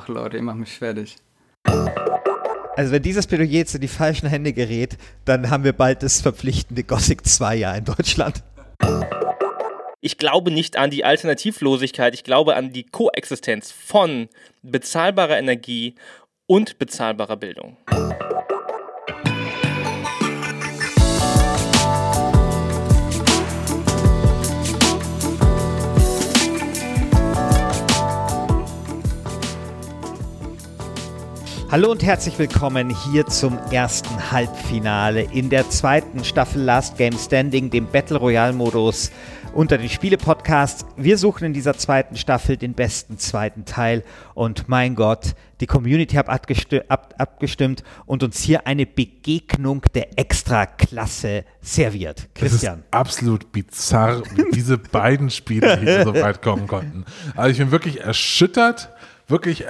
Ach Leute, ihr macht mich fertig. Also wenn dieses Plädoyer jetzt in die falschen Hände gerät, dann haben wir bald das verpflichtende Gothic 2 Jahr in Deutschland. Ich glaube nicht an die Alternativlosigkeit, ich glaube an die Koexistenz von bezahlbarer Energie und bezahlbarer Bildung. Hallo und herzlich willkommen hier zum ersten Halbfinale in der zweiten Staffel Last Game Standing, dem Battle Royale Modus unter den Spiele-Podcasts. Wir suchen in dieser zweiten Staffel den besten zweiten Teil und mein Gott, die Community hat ab abgestimmt und uns hier eine Begegnung der Extraklasse serviert. Christian. Absolut bizarr, wie diese beiden Spiele hier so weit kommen konnten. Also ich bin wirklich erschüttert, wirklich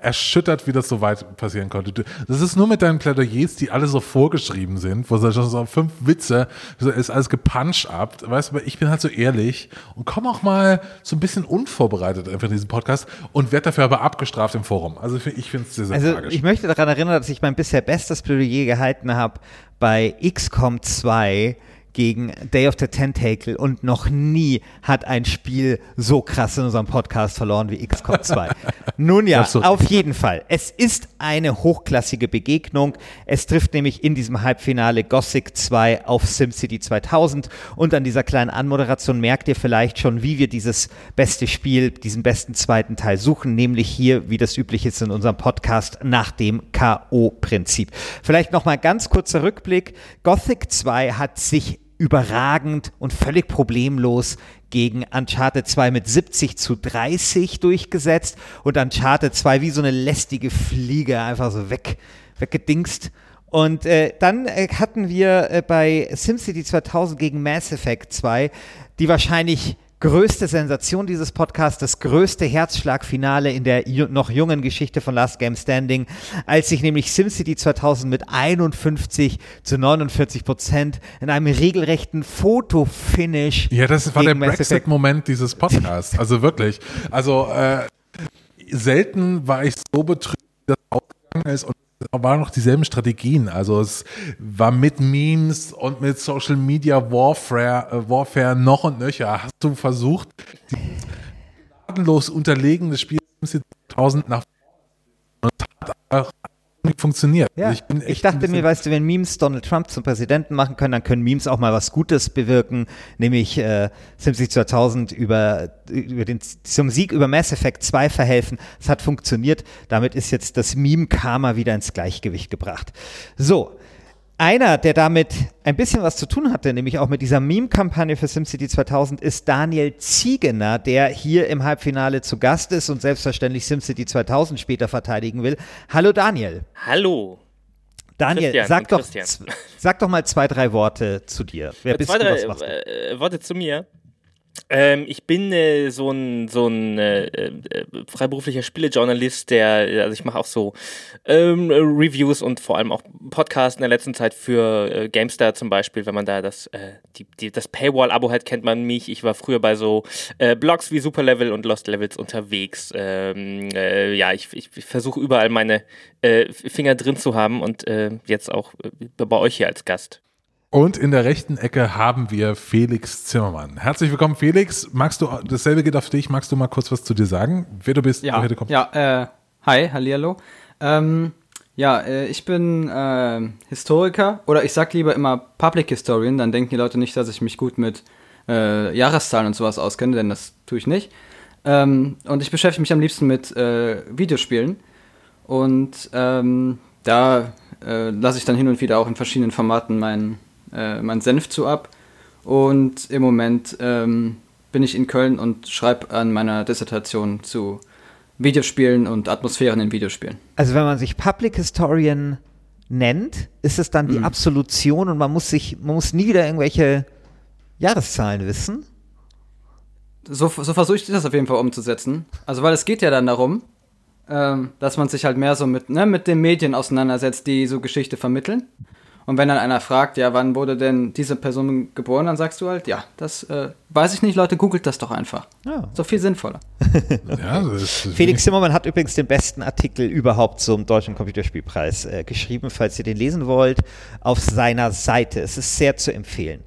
erschüttert, wie das so weit passieren konnte. Das ist nur mit deinen Plädoyers, die alle so vorgeschrieben sind, wo so schon so fünf Witze, ist alles gepuncht ab. Weißt du, ich bin halt so ehrlich und komme auch mal so ein bisschen unvorbereitet einfach in diesen Podcast und werde dafür aber abgestraft im Forum. Also ich finde es sehr, sehr also tragisch. Ich möchte daran erinnern, dass ich mein bisher bestes Plädoyer gehalten habe bei XCOM 2 gegen Day of the Tentacle und noch nie hat ein Spiel so krass in unserem Podcast verloren wie XCOM 2. Nun ja, auf jeden Fall. Es ist eine hochklassige Begegnung. Es trifft nämlich in diesem Halbfinale Gothic 2 auf SimCity 2000 und an dieser kleinen Anmoderation merkt ihr vielleicht schon, wie wir dieses beste Spiel, diesen besten zweiten Teil suchen, nämlich hier, wie das üblich ist in unserem Podcast, nach dem K.O.-Prinzip. Vielleicht nochmal ganz kurzer Rückblick. Gothic 2 hat sich überragend und völlig problemlos gegen Uncharted 2 mit 70 zu 30 durchgesetzt und Uncharted 2 wie so eine lästige Fliege einfach so weg, weggedingst. Und äh, dann äh, hatten wir äh, bei SimCity 2000 gegen Mass Effect 2 die wahrscheinlich größte Sensation dieses Podcasts, das größte Herzschlagfinale in der noch jungen Geschichte von Last Game Standing, als sich nämlich SimCity 2000 mit 51 zu 49 Prozent in einem regelrechten Fotofinish. Ja, das war der Brexit-Moment dieses Podcasts. Also wirklich. Also äh, selten war ich so betrübt, dass ausgegangen ist und waren noch dieselben Strategien. Also es war mit Memes und mit Social Media Warfare, äh, Warfare noch und nöcher. Hast du versucht, die gnadenlos unterlegene Spiel 1000 nach und hat auch funktioniert. Ja, also ich, ich, dachte mir, weißt du, wenn Memes Donald Trump zum Präsidenten machen können, dann können Memes auch mal was Gutes bewirken, nämlich äh, SimCity 2000 über, über den, zum Sieg über Mass Effect 2 verhelfen. Es hat funktioniert. Damit ist jetzt das Meme-Karma wieder ins Gleichgewicht gebracht. So, einer, der damit ein bisschen was zu tun hatte, nämlich auch mit dieser Meme-Kampagne für SimCity 2000, ist Daniel Ziegener, der hier im Halbfinale zu Gast ist und selbstverständlich SimCity 2000 später verteidigen will. Hallo Daniel. Hallo. Daniel, sag doch, sag doch mal zwei, drei Worte zu dir. Wer äh, bist zwei, du, was machst du? Äh, Worte zu mir. Ähm, ich bin äh, so ein, so ein äh, äh, freiberuflicher Spielejournalist, der, also ich mache auch so ähm, Reviews und vor allem auch Podcasts in der letzten Zeit für äh, GameStar zum Beispiel, wenn man da das, äh, die, die, das Paywall-Abo hat, kennt man mich. Ich war früher bei so äh, Blogs wie Superlevel und Lost Levels unterwegs. Ähm, ja, ich, ich, ich versuche überall meine Finger drin zu haben und jetzt auch bei euch hier als Gast. Und in der rechten Ecke haben wir Felix Zimmermann. Herzlich willkommen, Felix. Magst du, dasselbe geht auf dich, magst du mal kurz was zu dir sagen? Wer du bist, ja, woher du kommst? Ja, äh, hi, hallihallo. Ähm, ja, äh, ich bin äh, Historiker, oder ich sag lieber immer Public Historian, dann denken die Leute nicht, dass ich mich gut mit äh, Jahreszahlen und sowas auskenne, denn das tue ich nicht. Ähm, und ich beschäftige mich am liebsten mit äh, Videospielen. Und ähm, da äh, lasse ich dann hin und wieder auch in verschiedenen Formaten meinen äh, meinen Senf zu ab. Und im Moment ähm, bin ich in Köln und schreibe an meiner Dissertation zu Videospielen und Atmosphären in Videospielen. Also wenn man sich Public Historian nennt, ist es dann die mhm. Absolution und man muss sich, man muss nie wieder irgendwelche Jahreszahlen wissen. So, so versuche ich das auf jeden Fall umzusetzen. Also weil es geht ja dann darum, ähm, dass man sich halt mehr so mit, ne, mit den Medien auseinandersetzt, die so Geschichte vermitteln. Und wenn dann einer fragt, ja, wann wurde denn diese Person geboren, dann sagst du halt, ja, das äh, weiß ich nicht, Leute, googelt das doch einfach. Ja. So viel sinnvoller. ja, Felix Zimmermann hat übrigens den besten Artikel überhaupt zum Deutschen Computerspielpreis äh, geschrieben, falls ihr den lesen wollt, auf seiner Seite. Es ist sehr zu empfehlen.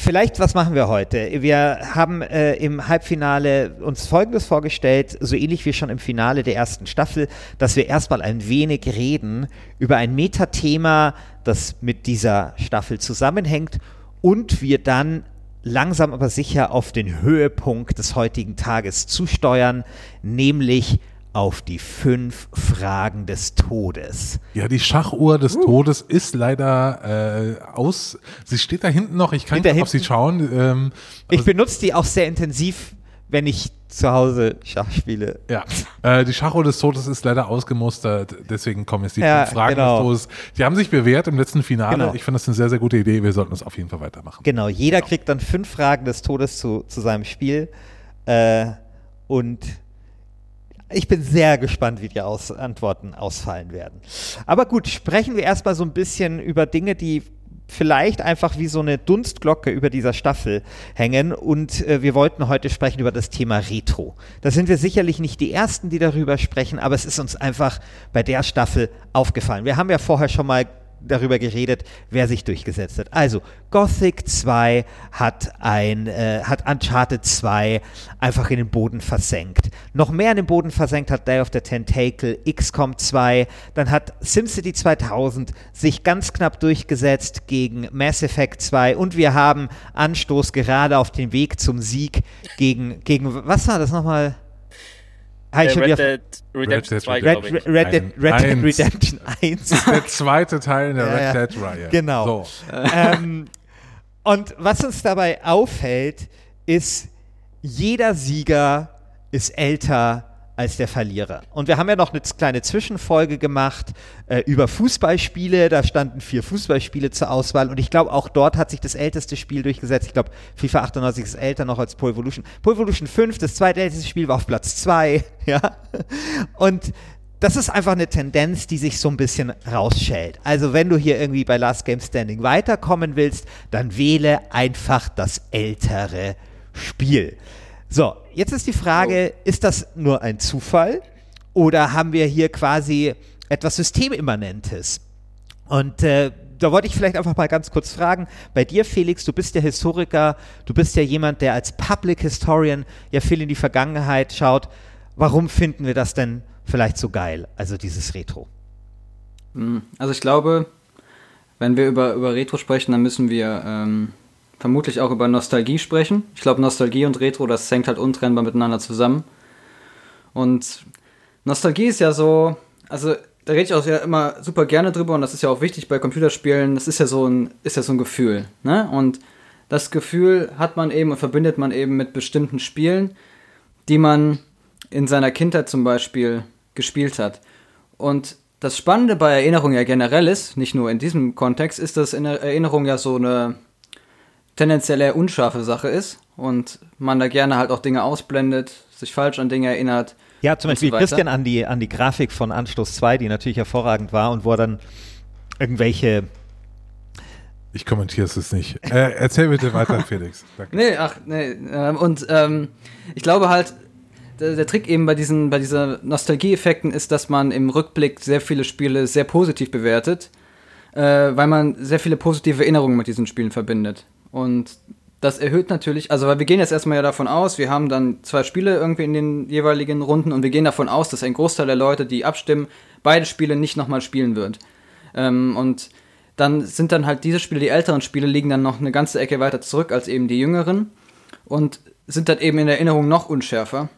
Vielleicht, was machen wir heute? Wir haben äh, im Halbfinale uns Folgendes vorgestellt, so ähnlich wie schon im Finale der ersten Staffel, dass wir erstmal ein wenig reden über ein Metathema, das mit dieser Staffel zusammenhängt und wir dann langsam aber sicher auf den Höhepunkt des heutigen Tages zusteuern, nämlich auf die fünf Fragen des Todes. Ja, die Schachuhr des uh. Todes ist leider äh, aus. Sie steht da hinten noch. Ich kann nicht auf sie schauen. Ähm, ich benutze die auch sehr intensiv, wenn ich zu Hause Schach spiele. Ja, äh, die Schachuhr des Todes ist leider ausgemustert. Deswegen kommen jetzt die ja, fünf Fragen genau. des Todes. Die haben sich bewährt im letzten Finale. Genau. Ich finde das eine sehr, sehr gute Idee. Wir sollten das auf jeden Fall weitermachen. Genau, jeder genau. kriegt dann fünf Fragen des Todes zu, zu seinem Spiel. Äh, und ich bin sehr gespannt, wie die Aus Antworten ausfallen werden. Aber gut, sprechen wir erstmal so ein bisschen über Dinge, die vielleicht einfach wie so eine Dunstglocke über dieser Staffel hängen. Und äh, wir wollten heute sprechen über das Thema Retro. Da sind wir sicherlich nicht die Ersten, die darüber sprechen, aber es ist uns einfach bei der Staffel aufgefallen. Wir haben ja vorher schon mal darüber geredet, wer sich durchgesetzt hat. Also, Gothic 2 hat ein, äh, hat Uncharted 2 einfach in den Boden versenkt. Noch mehr in den Boden versenkt hat Day of the Tentacle, XCOM 2, dann hat SimCity 2000 sich ganz knapp durchgesetzt gegen Mass Effect 2 und wir haben Anstoß gerade auf den Weg zum Sieg gegen, gegen was war das nochmal? Ah, äh, Red, Dead Redemption 2, Red, Red, Red, Dead, Red Dead Redemption 1. Der zweite Teil in der Red Dead-Reihe. Genau. So. Ähm, und was uns dabei auffällt, ist, jeder Sieger ist älter als der Verlierer. Und wir haben ja noch eine kleine Zwischenfolge gemacht äh, über Fußballspiele. Da standen vier Fußballspiele zur Auswahl. Und ich glaube, auch dort hat sich das älteste Spiel durchgesetzt. Ich glaube, FIFA 98 ist älter noch als Pro Evolution. Pro Evolution 5, das zweitälteste Spiel, war auf Platz 2. Ja? Und das ist einfach eine Tendenz, die sich so ein bisschen rausschält. Also wenn du hier irgendwie bei Last Game Standing weiterkommen willst, dann wähle einfach das ältere Spiel. So, jetzt ist die Frage, oh. ist das nur ein Zufall oder haben wir hier quasi etwas Systemimmanentes? Und äh, da wollte ich vielleicht einfach mal ganz kurz fragen, bei dir Felix, du bist ja Historiker, du bist ja jemand, der als Public Historian ja viel in die Vergangenheit schaut. Warum finden wir das denn vielleicht so geil, also dieses Retro? Hm, also ich glaube, wenn wir über, über Retro sprechen, dann müssen wir ähm, vermutlich auch über Nostalgie sprechen. Ich glaube, Nostalgie und Retro, das hängt halt untrennbar miteinander zusammen. Und Nostalgie ist ja so, also da rede ich auch ja immer super gerne drüber und das ist ja auch wichtig bei Computerspielen. Das ist ja so ein, ist ja so ein Gefühl. Ne? Und das Gefühl hat man eben und verbindet man eben mit bestimmten Spielen, die man in seiner Kindheit zum Beispiel gespielt hat. Und das Spannende bei Erinnerung ja generell ist, nicht nur in diesem Kontext, ist, dass Erinnerung ja so eine tendenziell eher unscharfe Sache ist und man da gerne halt auch Dinge ausblendet, sich falsch an Dinge erinnert. Ja, zum Beispiel so Christian an die, an die Grafik von Anstoß 2, die natürlich hervorragend war und wo er dann irgendwelche ich kommentiere es jetzt nicht. Äh, erzähl bitte weiter, Felix. Danke. Nee, ach, nee. Ähm, und ähm, ich glaube halt, der, der, Trick eben bei diesen, bei dieser Nostalgie-Effekten ist, dass man im Rückblick sehr viele Spiele sehr positiv bewertet, äh, weil man sehr viele positive Erinnerungen mit diesen Spielen verbindet. Und das erhöht natürlich, also weil wir gehen jetzt erstmal ja davon aus, wir haben dann zwei Spiele irgendwie in den jeweiligen Runden und wir gehen davon aus, dass ein Großteil der Leute, die abstimmen, beide Spiele nicht nochmal spielen wird. Ähm, und dann sind dann halt diese Spiele, die älteren Spiele, liegen dann noch eine ganze Ecke weiter zurück als eben die jüngeren und sind dann eben in Erinnerung noch unschärfer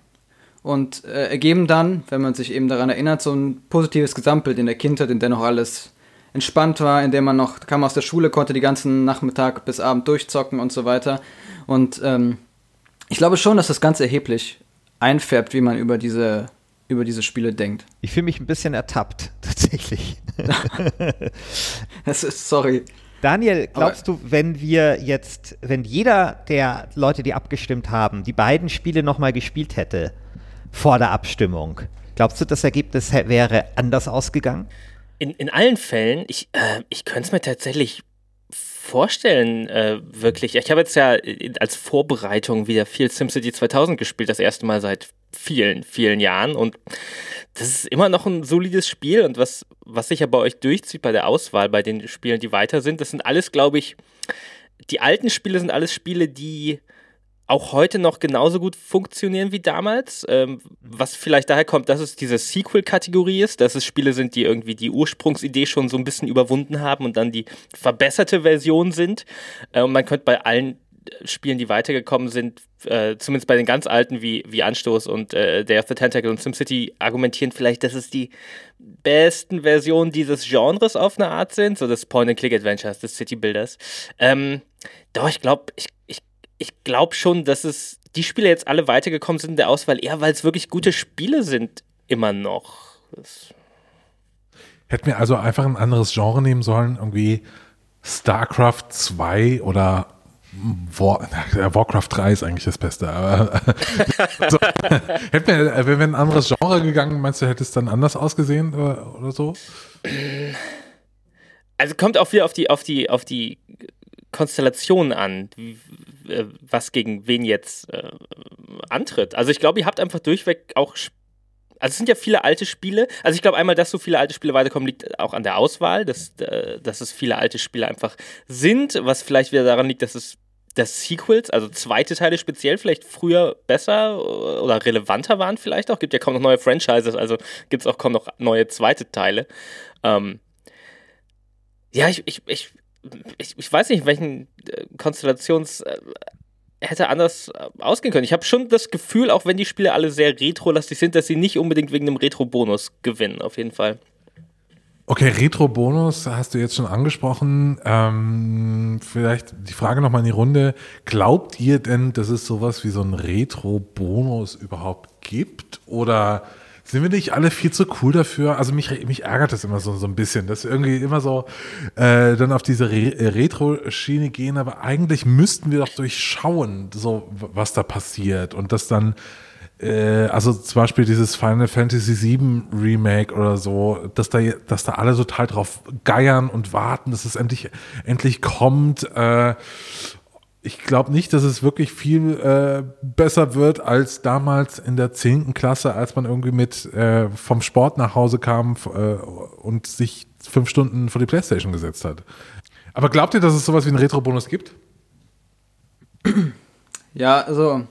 und äh, ergeben dann, wenn man sich eben daran erinnert, so ein positives Gesamtbild in der Kindheit, in der noch alles entspannt war, in dem man noch kam aus der Schule, konnte die ganzen Nachmittag bis Abend durchzocken und so weiter. Und ähm, ich glaube schon, dass das ganz erheblich einfärbt, wie man über diese über diese Spiele denkt. Ich fühle mich ein bisschen ertappt, tatsächlich. das ist, sorry. Daniel, glaubst Aber du, wenn wir jetzt, wenn jeder der Leute, die abgestimmt haben, die beiden Spiele nochmal gespielt hätte vor der Abstimmung, glaubst du, das Ergebnis wäre anders ausgegangen? In, in allen Fällen, ich, äh, ich könnte es mir tatsächlich vorstellen, äh, wirklich. Ich habe jetzt ja äh, als Vorbereitung wieder viel SimCity 2000 gespielt, das erste Mal seit vielen, vielen Jahren. Und das ist immer noch ein solides Spiel. Und was, was sich ja bei euch durchzieht bei der Auswahl, bei den Spielen, die weiter sind, das sind alles, glaube ich, die alten Spiele sind alles Spiele, die auch heute noch genauso gut funktionieren wie damals. Ähm, was vielleicht daher kommt, dass es diese Sequel-Kategorie ist, dass es Spiele sind, die irgendwie die Ursprungsidee schon so ein bisschen überwunden haben und dann die verbesserte Version sind. Äh, und man könnte bei allen Spielen, die weitergekommen sind, äh, zumindest bei den ganz alten wie, wie Anstoß und äh, Day of the Tentacle und SimCity, argumentieren vielleicht, dass es die besten Versionen dieses Genres auf eine Art sind, so des Point-and-Click-Adventures, des City-Builders. Ähm, doch, ich glaube, ich, ich ich glaube schon, dass es die Spiele jetzt alle weitergekommen sind in der Auswahl, eher weil es wirklich gute Spiele sind, immer noch. Das Hätten wir also einfach ein anderes Genre nehmen sollen, irgendwie StarCraft 2 oder War, Warcraft 3 ist eigentlich das Beste, aber so, hätten wir, wenn wir ein anderes Genre gegangen, meinst du, hätte es dann anders ausgesehen oder, oder so? Also kommt auch wieder auf die, auf die, auf die Konstellation an, äh, was gegen wen jetzt äh, antritt. Also ich glaube, ihr habt einfach durchweg auch also es sind ja viele alte Spiele. Also ich glaube einmal, dass so viele alte Spiele weiterkommen, liegt auch an der Auswahl, dass, äh, dass es viele alte Spiele einfach sind, was vielleicht wieder daran liegt, dass es dass Sequels, also zweite Teile speziell, vielleicht früher besser oder relevanter waren vielleicht auch. Gibt ja kaum noch neue Franchises, also gibt es auch kaum noch neue zweite Teile. Ähm, ja, ich, ich, ich, ich, ich weiß nicht, welchen äh, Konstellations äh, hätte anders äh, ausgehen können. Ich habe schon das Gefühl, auch wenn die Spiele alle sehr retro-lastig sind, dass sie nicht unbedingt wegen einem Retro-Bonus gewinnen, auf jeden Fall. Okay, Retro-Bonus hast du jetzt schon angesprochen. Ähm, vielleicht die Frage nochmal in die Runde. Glaubt ihr denn, dass es sowas wie so einen Retro-Bonus überhaupt gibt? Oder sind wir nicht alle viel zu cool dafür? Also mich, mich ärgert das immer so, so ein bisschen, dass wir irgendwie immer so äh, dann auf diese Re äh, Retro-Schiene gehen, aber eigentlich müssten wir doch durchschauen, so was da passiert und das dann äh, also zum Beispiel dieses Final Fantasy VII Remake oder so, dass da, dass da alle total drauf geiern und warten, dass es endlich, endlich kommt. Äh, ich glaube nicht, dass es wirklich viel äh, besser wird als damals in der zehnten Klasse, als man irgendwie mit äh, vom Sport nach Hause kam äh, und sich fünf Stunden vor die Playstation gesetzt hat. Aber glaubt ihr, dass es sowas wie einen Retro-Bonus gibt? Ja, also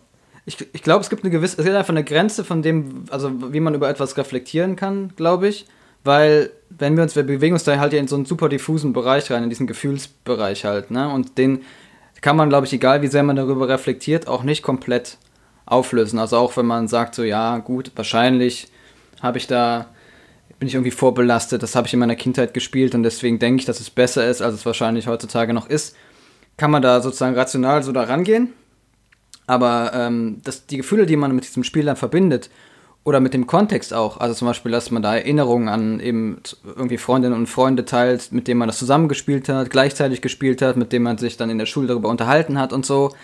ich, ich glaube, es gibt eine gewisse, es gibt einfach eine Grenze von dem, also wie man über etwas reflektieren kann, glaube ich. Weil, wenn wir uns, wir bewegen uns da halt ja in so einen super diffusen Bereich rein, in diesen Gefühlsbereich halt, ne? Und den, kann man, glaube ich, egal wie sehr man darüber reflektiert, auch nicht komplett auflösen. Also auch wenn man sagt, so ja, gut, wahrscheinlich habe ich da, bin ich irgendwie vorbelastet, das habe ich in meiner Kindheit gespielt und deswegen denke ich, dass es besser ist, als es wahrscheinlich heutzutage noch ist, kann man da sozusagen rational so da rangehen. Aber ähm, das, die Gefühle, die man mit diesem Spiel dann verbindet, oder mit dem Kontext auch. Also zum Beispiel, dass man da Erinnerungen an eben irgendwie Freundinnen und Freunde teilt, mit denen man das zusammengespielt hat, gleichzeitig gespielt hat, mit denen man sich dann in der Schule darüber unterhalten hat und so.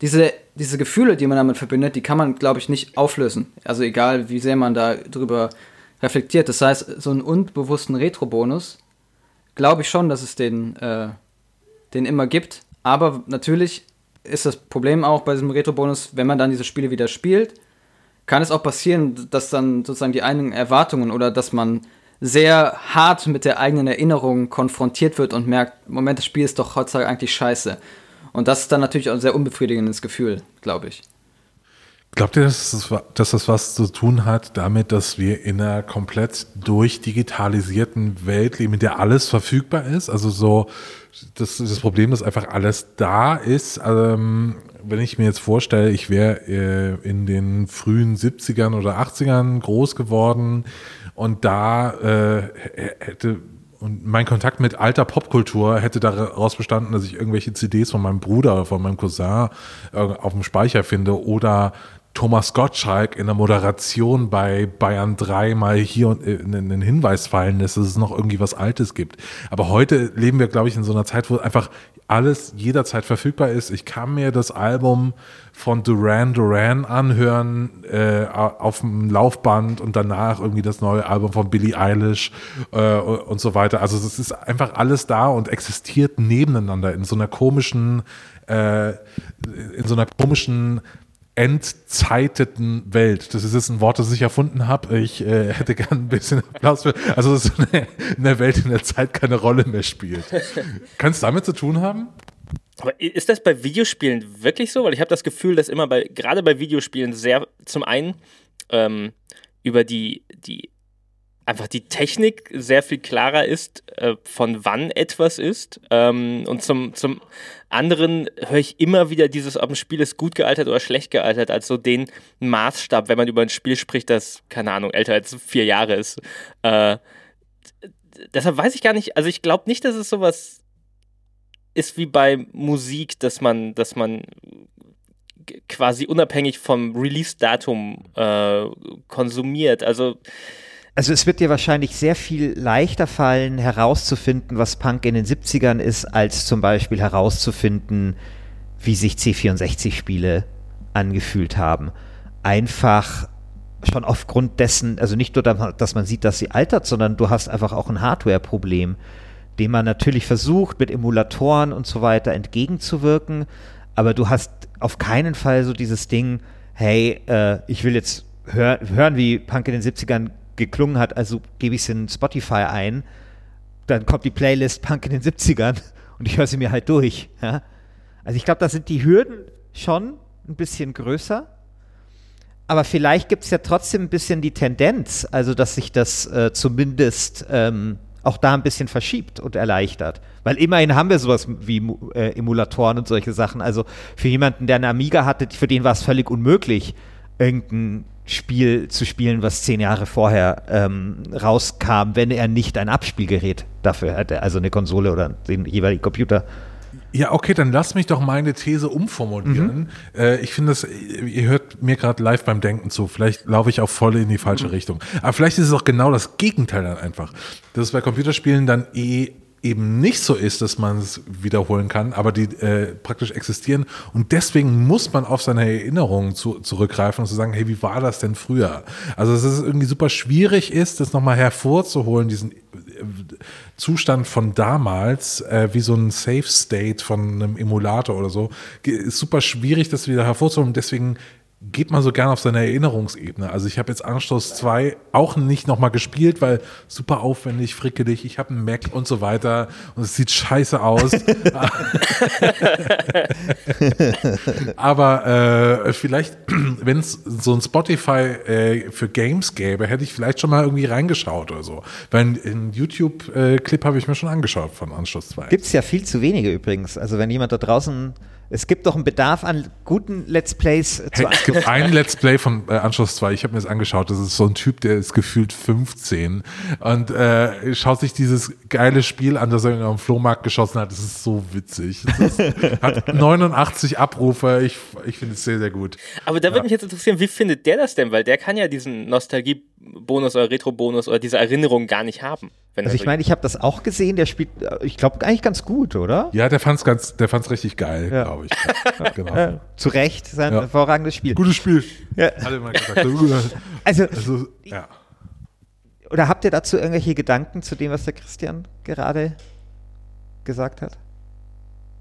Diese, diese Gefühle, die man damit verbindet, die kann man, glaube ich, nicht auflösen. Also egal, wie sehr man da drüber reflektiert. Das heißt, so einen unbewussten Retro-Bonus, glaube ich schon, dass es den, äh, den immer gibt. Aber natürlich ist das Problem auch bei diesem Retro-Bonus, wenn man dann diese Spiele wieder spielt, kann es auch passieren, dass dann sozusagen die eigenen Erwartungen oder dass man sehr hart mit der eigenen Erinnerung konfrontiert wird und merkt, Moment, das Spiel ist doch heutzutage eigentlich scheiße. Und das ist dann natürlich auch ein sehr unbefriedigendes Gefühl, glaube ich. Glaubt ihr, dass das, dass das was zu tun hat damit, dass wir in einer komplett durchdigitalisierten Welt leben, in der alles verfügbar ist? Also so das, das Problem, dass einfach alles da ist. Ähm, wenn ich mir jetzt vorstelle, ich wäre äh, in den frühen 70ern oder 80ern groß geworden und da äh, hätte und mein Kontakt mit alter Popkultur hätte daraus bestanden, dass ich irgendwelche CDs von meinem Bruder oder von meinem Cousin äh, auf dem Speicher finde oder Thomas Gottschalk in der Moderation bei Bayern 3 mal hier äh, einen Hinweis fallen lässt, dass es noch irgendwie was Altes gibt. Aber heute leben wir, glaube ich, in so einer Zeit, wo einfach alles jederzeit verfügbar ist. Ich kann mir das Album von Duran Duran anhören äh, auf dem Laufband und danach irgendwie das neue Album von Billie Eilish äh, und so weiter. Also es ist einfach alles da und existiert nebeneinander in so einer komischen, äh, in so einer komischen entzeiteten Welt. Das ist jetzt ein Wort, das ich erfunden habe. Ich äh, hätte gern ein bisschen Applaus für. Also so eine, eine Welt, in der Zeit keine Rolle mehr spielt. Kann es damit zu tun haben? Aber ist das bei Videospielen wirklich so? Weil ich habe das Gefühl, dass immer bei, gerade bei Videospielen sehr zum einen ähm, über die, die einfach die Technik sehr viel klarer ist, äh, von wann etwas ist. Ähm, und zum, zum anderen höre ich immer wieder dieses, ob ein Spiel ist gut gealtert oder schlecht gealtert, als so den Maßstab, wenn man über ein Spiel spricht, das, keine Ahnung, älter als vier Jahre ist. Äh, deshalb weiß ich gar nicht, also ich glaube nicht, dass es sowas ist wie bei Musik, dass man, dass man quasi unabhängig vom Release-Datum äh, konsumiert. Also also es wird dir wahrscheinlich sehr viel leichter fallen, herauszufinden, was Punk in den 70ern ist, als zum Beispiel herauszufinden, wie sich C64-Spiele angefühlt haben. Einfach schon aufgrund dessen, also nicht nur, dass man sieht, dass sie altert, sondern du hast einfach auch ein Hardware-Problem, dem man natürlich versucht, mit Emulatoren und so weiter entgegenzuwirken, aber du hast auf keinen Fall so dieses Ding, hey, äh, ich will jetzt hör hören, wie Punk in den 70ern geklungen hat, also gebe ich es in Spotify ein, dann kommt die Playlist Punk in den 70ern und ich höre sie mir halt durch. Ja? Also ich glaube, da sind die Hürden schon ein bisschen größer. Aber vielleicht gibt es ja trotzdem ein bisschen die Tendenz, also dass sich das äh, zumindest ähm, auch da ein bisschen verschiebt und erleichtert. Weil immerhin haben wir sowas wie äh, Emulatoren und solche Sachen. Also für jemanden, der eine Amiga hatte, für den war es völlig unmöglich, irgendein Spiel zu spielen, was zehn Jahre vorher ähm, rauskam, wenn er nicht ein Abspielgerät dafür hätte, also eine Konsole oder den jeweiligen Computer. Ja, okay, dann lass mich doch meine These umformulieren. Mhm. Äh, ich finde das, ihr hört mir gerade live beim Denken zu. Vielleicht laufe ich auch voll in die falsche mhm. Richtung. Aber vielleicht ist es auch genau das Gegenteil dann einfach. Dass es bei Computerspielen dann eh eben nicht so ist, dass man es wiederholen kann, aber die äh, praktisch existieren. Und deswegen muss man auf seine Erinnerungen zu, zurückgreifen und zu sagen, hey, wie war das denn früher? Also dass es irgendwie super schwierig ist, das nochmal hervorzuholen, diesen äh, Zustand von damals, äh, wie so ein Safe State von einem Emulator oder so, ist super schwierig, das wieder hervorzuholen. Deswegen geht man so gern auf seine Erinnerungsebene. Also ich habe jetzt Anstoß 2 auch nicht nochmal gespielt, weil super aufwendig, frickelig, ich habe einen Mac und so weiter und es sieht scheiße aus. Aber äh, vielleicht, wenn es so ein Spotify äh, für Games gäbe, hätte ich vielleicht schon mal irgendwie reingeschaut oder so. Weil einen YouTube-Clip habe ich mir schon angeschaut von Anstoß 2. Gibt es ja viel zu wenige übrigens. Also wenn jemand da draußen es gibt doch einen Bedarf an guten Let's Plays. Hey, es gibt ein Let's Play von äh, Anschluss 2, ich habe mir das angeschaut, das ist so ein Typ, der ist gefühlt 15 und äh, schaut sich dieses geile Spiel an, das er auf dem Flohmarkt geschossen hat. Das ist so witzig. Das ist, hat 89 Abrufe, ich, ich finde es sehr, sehr gut. Aber da würde ja. mich jetzt interessieren, wie findet der das denn? Weil der kann ja diesen Nostalgie-Bonus oder Retro-Bonus oder diese Erinnerung gar nicht haben also ich meine, ich habe das auch gesehen, der spielt, äh, ich glaube, eigentlich ganz gut, oder? Ja, der fand es ganz, der fand's richtig geil, ja. glaube ich. Ja, genau. Ja, zu Recht, sein ja. hervorragendes Spiel. Gutes Spiel. Ja. Alle mal gesagt. also, also, ja. Oder habt ihr dazu irgendwelche Gedanken zu dem, was der Christian gerade gesagt hat?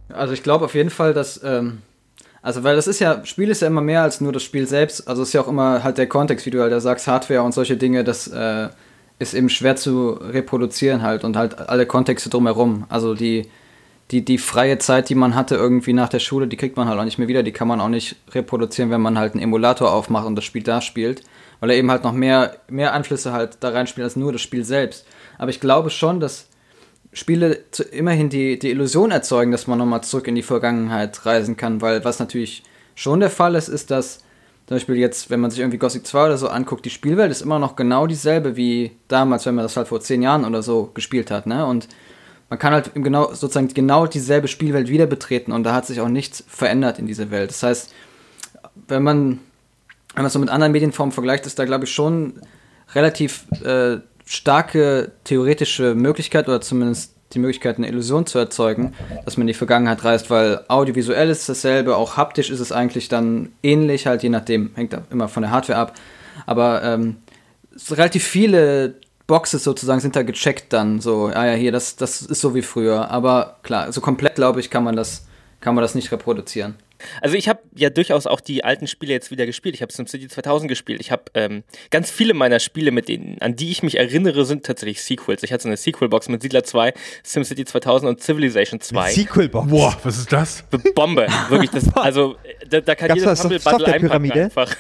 Also ich glaube auf jeden Fall, dass, ähm, also weil das ist ja, Spiel ist ja immer mehr als nur das Spiel selbst, also es ist ja auch immer halt der Kontext, wie du halt da sagst, Hardware und solche Dinge, das äh, ist eben schwer zu reproduzieren halt und halt alle Kontexte drumherum. Also die, die, die freie Zeit, die man hatte irgendwie nach der Schule, die kriegt man halt auch nicht mehr wieder, die kann man auch nicht reproduzieren, wenn man halt einen Emulator aufmacht und das Spiel da spielt, weil er eben halt noch mehr, mehr Einflüsse halt da reinspielt als nur das Spiel selbst. Aber ich glaube schon, dass Spiele zu, immerhin die, die Illusion erzeugen, dass man nochmal zurück in die Vergangenheit reisen kann, weil was natürlich schon der Fall ist, ist, dass zum Beispiel jetzt, wenn man sich irgendwie Gothic 2 oder so anguckt, die Spielwelt ist immer noch genau dieselbe wie damals, wenn man das halt vor zehn Jahren oder so gespielt hat, ne? Und man kann halt genau, sozusagen genau dieselbe Spielwelt wieder betreten und da hat sich auch nichts verändert in dieser Welt. Das heißt, wenn man, wenn man so mit anderen Medienformen vergleicht, ist da, glaube ich, schon relativ äh, starke theoretische Möglichkeit oder zumindest die Möglichkeit, eine Illusion zu erzeugen, dass man in die Vergangenheit reist, weil audiovisuell ist dasselbe, auch haptisch ist es eigentlich dann ähnlich, halt je nachdem, hängt immer von der Hardware ab. Aber ähm, relativ viele Boxes sozusagen sind da gecheckt dann, so, ah ja, hier, das, das ist so wie früher. Aber klar, so komplett, glaube ich, kann man das, kann man das nicht reproduzieren. Also ich habe ja durchaus auch die alten Spiele jetzt wieder gespielt. Ich habe SimCity 2000 gespielt. Ich habe ähm, ganz viele meiner Spiele, mit denen, an die ich mich erinnere, sind tatsächlich Sequels. Ich hatte so eine Sequel-Box mit Siedler 2, SimCity 2000 und Civilization 2. Sequel-Box? Boah, was ist das? Bombe, wirklich. Das, also da, da kann Gab's jeder Bundle einpacken einfach.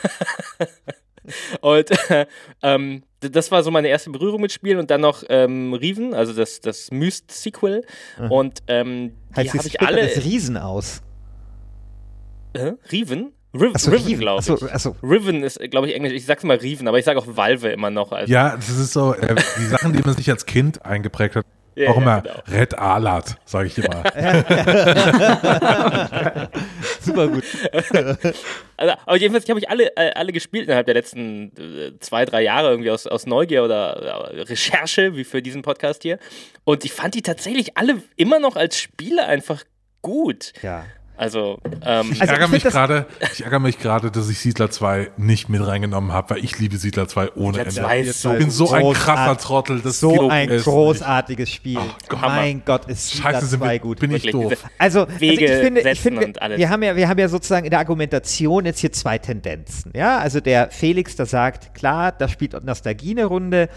und äh, ähm, das war so meine erste Berührung mit Spielen und dann noch ähm, Riven, also das, das Myst-Sequel. Und ähm, die habe ich alle. das Riesen aus? Äh, Riven? Riv Achso, Riven, Riven. glaube ich. Achso, achso. Riven ist, glaube ich, Englisch. Ich sag's mal Riven, aber ich sage auch Valve immer noch. Also, Ja, das ist so, äh, die Sachen, die man sich als Kind eingeprägt hat, Ja, auch ja, immer genau. Red Alert, sage ich immer. Super gut. Also, aber jedenfalls, ich habe ich alle, äh, alle gespielt innerhalb der letzten äh, zwei, drei Jahre irgendwie aus, aus Neugier oder Recherche, wie für diesen Podcast hier. Und ich fand die tatsächlich alle immer noch als Spiele einfach gut. Ja. Also, ähm, Ich Also ärgere ich mich gerade, ich ärgere mich gerade, dass ich Siedler 2 nicht mit reingenommen habe, weil ich liebe Siedler 2 ohne Siedler Ende. 2 ist so ich bin so ein krasser Trottel, das So ein es großartiges Spiel. Gott. mein Gott, ist nicht. Scheiße, Siedler sind 2 wir, gut. bin ich doof. Also, also ich finde, ich finde wir haben ja, wir haben ja sozusagen in der Argumentation jetzt hier zwei Tendenzen. Ja, also der Felix, der sagt, klar, da spielt Nostalgie eine Runde.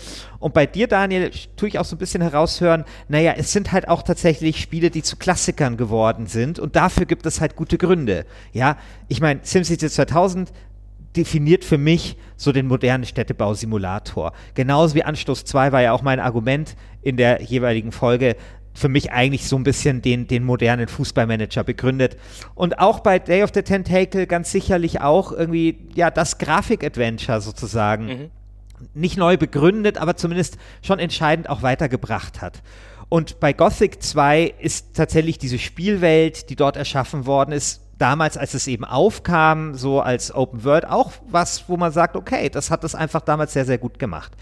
Und bei dir, Daniel, tue ich auch so ein bisschen heraushören, naja, es sind halt auch tatsächlich Spiele, die zu Klassikern geworden sind. Und dafür gibt es halt gute Gründe. Ja, ich meine, SimCity 2000 definiert für mich so den modernen Städtebausimulator. Genauso wie Anstoß 2 war ja auch mein Argument in der jeweiligen Folge für mich eigentlich so ein bisschen den, den modernen Fußballmanager begründet. Und auch bei Day of the Tentacle ganz sicherlich auch irgendwie, ja, das Grafik-Adventure sozusagen nicht neu begründet, aber zumindest schon entscheidend auch weitergebracht hat. Und bei Gothic 2 ist tatsächlich diese Spielwelt, die dort erschaffen worden ist, damals, als es eben aufkam, so als Open World, auch was, wo man sagt, okay, das hat es einfach damals sehr, sehr gut gemacht.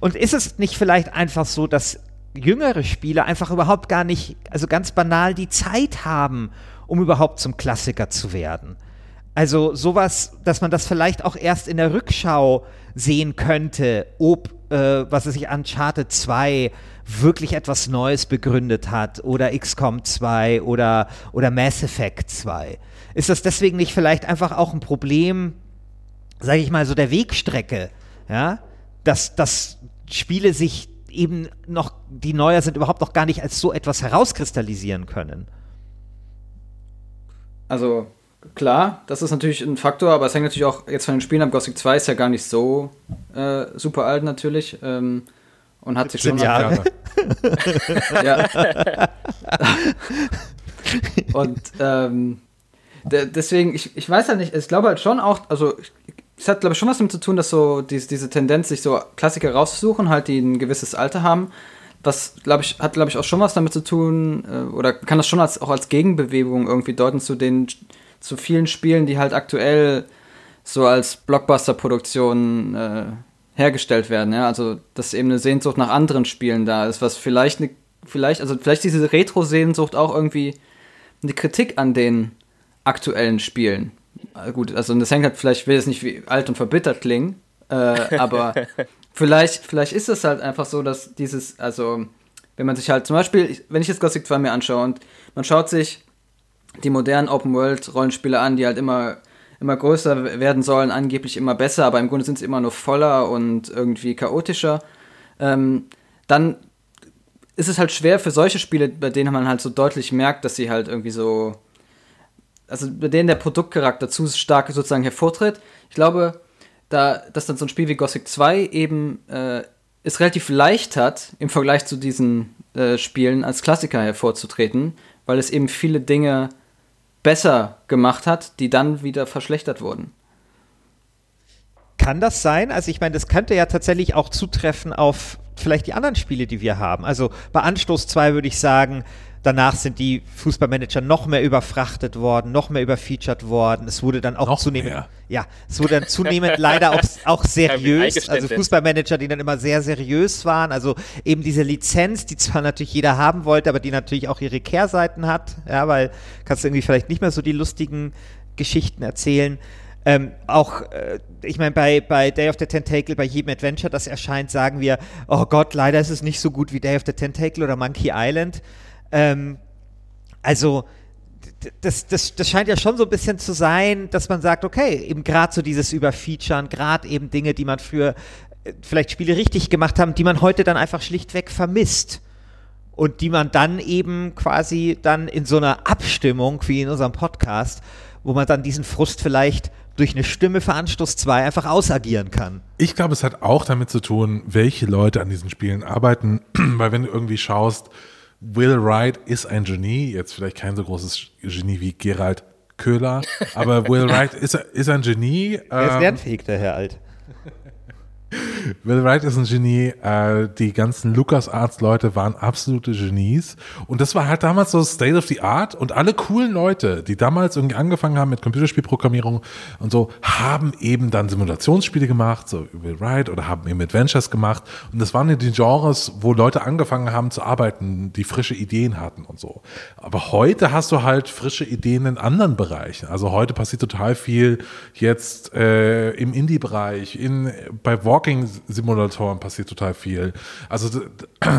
Und ist es nicht vielleicht einfach so, dass jüngere Spieler einfach überhaupt gar nicht, also ganz banal, die Zeit haben, um überhaupt zum Klassiker zu werden? Also sowas, dass man das vielleicht auch erst in der Rückschau sehen könnte, ob, äh, was weiß ich, Uncharted 2 wirklich etwas Neues begründet hat oder XCOM 2 oder, oder Mass Effect 2. Ist das deswegen nicht vielleicht einfach auch ein Problem, sage ich mal, so der Wegstrecke, ja, dass, dass Spiele sich eben noch, die neuer sind, überhaupt noch gar nicht als so etwas herauskristallisieren können? Also klar, das ist natürlich ein Faktor, aber es hängt natürlich auch jetzt von den Spielen ab. Gothic 2 ist ja gar nicht so äh, super alt natürlich. Ähm, und hat sich schon. 17 Jahre. Ja. und ähm, de deswegen, ich, ich weiß halt nicht, ich glaube halt schon auch, also es hat glaube ich schon was damit zu tun, dass so diese, diese Tendenz, sich so Klassiker rauszusuchen, halt die ein gewisses Alter haben. Was, glaube ich, hat, glaube ich, auch schon was damit zu tun, äh, oder kann das schon als, auch als Gegenbewegung irgendwie deuten zu den, zu vielen Spielen, die halt aktuell so als Blockbuster-Produktion äh, hergestellt werden, ja, also dass eben eine Sehnsucht nach anderen Spielen da ist, was vielleicht eine, vielleicht, also vielleicht diese Retro-Sehnsucht auch irgendwie eine Kritik an den aktuellen Spielen. Äh, gut, also das hängt halt vielleicht, ich will jetzt nicht wie alt und verbittert klingen, äh, aber vielleicht, vielleicht ist es halt einfach so, dass dieses, also wenn man sich halt zum Beispiel, wenn ich jetzt Gothic 2 mir anschaue und man schaut sich die modernen Open-World-Rollenspiele an, die halt immer, immer größer werden sollen, angeblich immer besser, aber im Grunde sind sie immer nur voller und irgendwie chaotischer, ähm, dann ist es halt schwer für solche Spiele, bei denen man halt so deutlich merkt, dass sie halt irgendwie so, also bei denen der Produktcharakter zu stark sozusagen hervortritt. Ich glaube, da, dass dann so ein Spiel wie Gothic 2 eben äh, es relativ leicht hat, im Vergleich zu diesen äh, Spielen als Klassiker hervorzutreten, weil es eben viele Dinge besser gemacht hat, die dann wieder verschlechtert wurden. Kann das sein? Also ich meine, das könnte ja tatsächlich auch zutreffen auf vielleicht die anderen Spiele, die wir haben. Also bei Anstoß 2 würde ich sagen, Danach sind die Fußballmanager noch mehr überfrachtet worden, noch mehr überfeatured worden. Es wurde dann auch Noch zunehmend, mehr. ja, es wurde dann zunehmend leider auch, auch seriös. Also. Fußballmanager, die dann immer sehr seriös waren. Also eben diese Lizenz, die zwar natürlich jeder haben wollte, aber die natürlich auch ihre Kehrseiten hat. Ja, weil kannst du irgendwie vielleicht nicht mehr so die lustigen Geschichten erzählen. Ähm, auch, äh, ich meine, bei, bei Day of the Tentacle, bei jedem Adventure, das erscheint, sagen wir, oh Gott, leider ist es nicht so gut wie Day of the Tentacle oder Monkey Island. Ähm, also, das, das, das scheint ja schon so ein bisschen zu sein, dass man sagt, okay, eben gerade so dieses Überfeaturen, gerade eben Dinge, die man früher äh, vielleicht Spiele richtig gemacht haben, die man heute dann einfach schlichtweg vermisst. Und die man dann eben quasi dann in so einer Abstimmung, wie in unserem Podcast, wo man dann diesen Frust vielleicht durch eine Stimme für Anstoß 2 einfach ausagieren kann. Ich glaube, es hat auch damit zu tun, welche Leute an diesen Spielen arbeiten, weil wenn du irgendwie schaust, Will Wright ist ein Genie, jetzt vielleicht kein so großes Genie wie Gerald Köhler, aber Will Wright ist, ist ein Genie. Er ist ähm, lernfähig, der Herr Alt. Will Wright ist ein Genie, äh, die ganzen LucasArts-Leute waren absolute Genies. Und das war halt damals so State of the Art. Und alle coolen Leute, die damals irgendwie angefangen haben mit Computerspielprogrammierung und so, haben eben dann Simulationsspiele gemacht, so Will Wright, oder haben eben Adventures gemacht. Und das waren ja die Genres, wo Leute angefangen haben zu arbeiten, die frische Ideen hatten und so. Aber heute hast du halt frische Ideen in anderen Bereichen. Also heute passiert total viel jetzt äh, im Indie-Bereich, in, bei Walking-Simulatoren passiert total viel. Also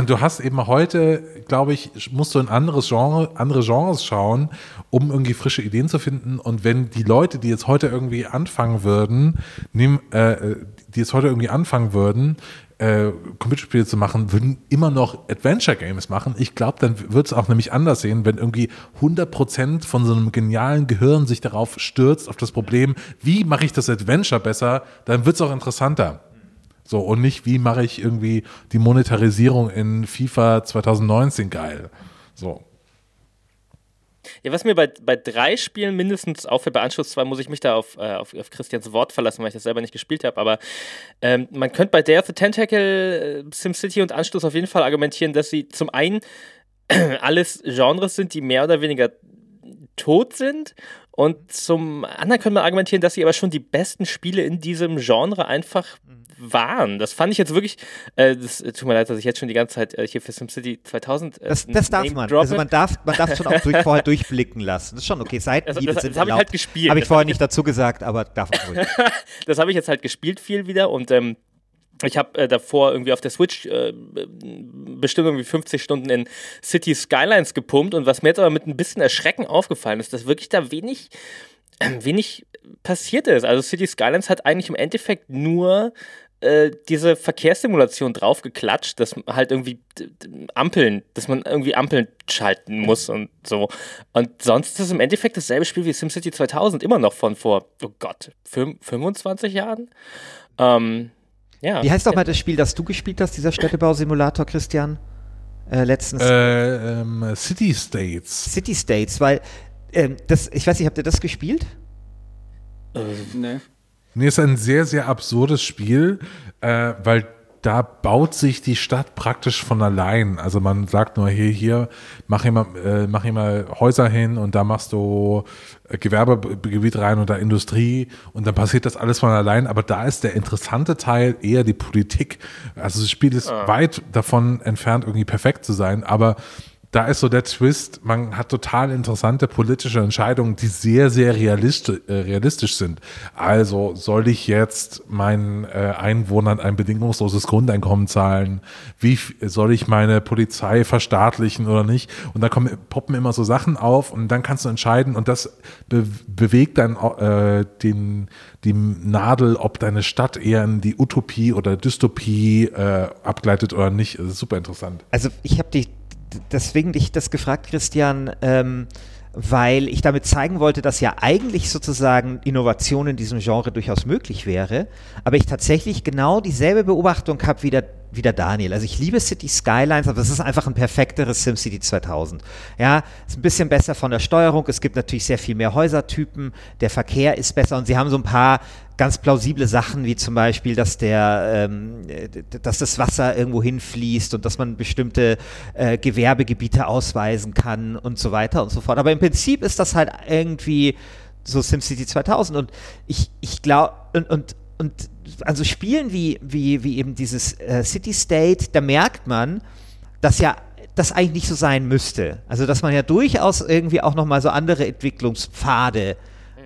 du hast eben heute, glaube ich, musst du in anderes Genre, andere Genres schauen, um irgendwie frische Ideen zu finden. Und wenn die Leute, die jetzt heute irgendwie anfangen würden, nehm, äh, die jetzt heute irgendwie anfangen würden, äh, Computerspiele zu machen, würden immer noch Adventure Games machen. Ich glaube, dann wird es auch nämlich anders sehen, wenn irgendwie 100% von so einem genialen Gehirn sich darauf stürzt, auf das Problem, wie mache ich das Adventure besser, dann wird es auch interessanter. So, und nicht, wie mache ich irgendwie die Monetarisierung in FIFA 2019 geil. So. Ja, was mir bei, bei drei Spielen mindestens auffällt, bei Anschluss 2 muss ich mich da auf, äh, auf, auf Christians Wort verlassen, weil ich das selber nicht gespielt habe, aber ähm, man könnte bei Day of the Tentacle, äh, SimCity und Anschluss auf jeden Fall argumentieren, dass sie zum einen alles Genres sind, die mehr oder weniger tot sind und zum anderen könnte man argumentieren, dass sie aber schon die besten Spiele in diesem Genre einfach waren. Das fand ich jetzt wirklich, äh, das äh, tut mir leid, dass ich jetzt schon die ganze Zeit äh, hier für SimCity 2000 äh, Das, das darf man. droppe. Also man darf, man darf schon auch durch, vorher durchblicken lassen. Das ist schon okay. Seitenhiebe Das- das- sind das hab ich erlaubt. halt gespielt. Habe ich Das vorher ich nicht dazu gesagt, aber darf man ruhig. das habe ich jetzt halt gespielt viel wieder und ähm, ich habe äh, davor irgendwie auf der Switch äh, bestimmt irgendwie 50 Stunden in City Skylines gepumpt und was mir jetzt aber mit ein bisschen Erschrecken aufgefallen ist, dass wirklich da wenig, äh, wenig passiert ist. Also City Skylines hat eigentlich im Endeffekt nur äh, diese Verkehrssimulation draufgeklatscht, dass halt irgendwie Ampeln, dass man irgendwie Ampeln schalten muss und so. Und sonst ist es im Endeffekt dasselbe Spiel wie SimCity 2000, immer noch von vor, oh Gott, fünf- 25 Jahren? Ähm, ja. Wie heißt auch mal das Spiel, das du gespielt hast, dieser Städtebausimulator, Christian? Äh, letztens. Äh, ähm, City States. City States, weil ähm, das, ich weiß nicht, habt ihr das gespielt? Nee. Nee, ist ein sehr, sehr absurdes Spiel, äh, weil da baut sich die Stadt praktisch von allein. Also man sagt nur, hier, hier, mach hier mal, äh, mach mal Häuser hin und da machst du äh, Gewerbegebiet rein und da Industrie und dann passiert das alles von allein. Aber da ist der interessante Teil eher die Politik. Also das Spiel ist weit davon entfernt, irgendwie perfekt zu sein, aber da ist so der Twist, man hat total interessante politische Entscheidungen, die sehr, sehr realistisch, äh, realistisch sind. Also soll ich jetzt meinen äh, Einwohnern ein bedingungsloses Grundeinkommen zahlen? Wie soll ich meine Polizei verstaatlichen oder nicht? Und da kommen, poppen immer so Sachen auf und dann kannst du entscheiden und das be bewegt dann äh, den, die Nadel, ob deine Stadt eher in die Utopie oder Dystopie äh, abgleitet oder nicht. Das ist super interessant. Also ich habe dich deswegen dich das gefragt, Christian, ähm, weil ich damit zeigen wollte, dass ja eigentlich sozusagen Innovation in diesem Genre durchaus möglich wäre, aber ich tatsächlich genau dieselbe Beobachtung habe wie der, wie der Daniel. Also ich liebe City Skylines, aber es ist einfach ein perfekteres SimCity 2000. Ja, ist ein bisschen besser von der Steuerung, es gibt natürlich sehr viel mehr Häusertypen, der Verkehr ist besser und sie haben so ein paar ganz plausible Sachen, wie zum Beispiel, dass der, ähm, dass das Wasser irgendwo hinfließt und dass man bestimmte äh, Gewerbegebiete ausweisen kann und so weiter und so fort. Aber im Prinzip ist das halt irgendwie so SimCity 2000 und ich, ich glaube, und, und, und also Spielen wie, wie, wie eben dieses äh, City State, da merkt man, dass ja das eigentlich nicht so sein müsste. Also dass man ja durchaus irgendwie auch nochmal so andere Entwicklungspfade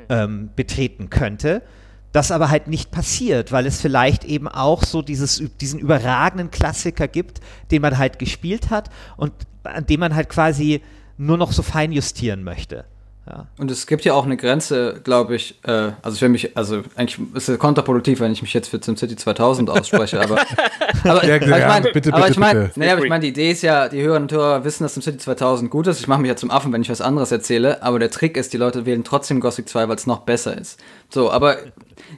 ähm, betreten könnte. Das aber halt nicht passiert, weil es vielleicht eben auch so dieses, diesen überragenden Klassiker gibt, den man halt gespielt hat und an dem man halt quasi nur noch so fein justieren möchte. Ja. Und es gibt ja auch eine Grenze, glaube ich, äh, also ich will mich, also eigentlich ist es kontraproduktiv, wenn ich mich jetzt für SimCity 2000 ausspreche, aber, aber, Ja, aber ich meine, bitte, aber bitte, ich meine, bitte. naja, aber ich meine, die Idee ist ja, die Hörerinnen und Hörer wissen, dass SimCity 2000 gut ist. Ich mache mich ja zum Affen, wenn ich was anderes erzähle, aber der Trick ist, die Leute wählen trotzdem Gothic 2, weil es noch besser ist. So, aber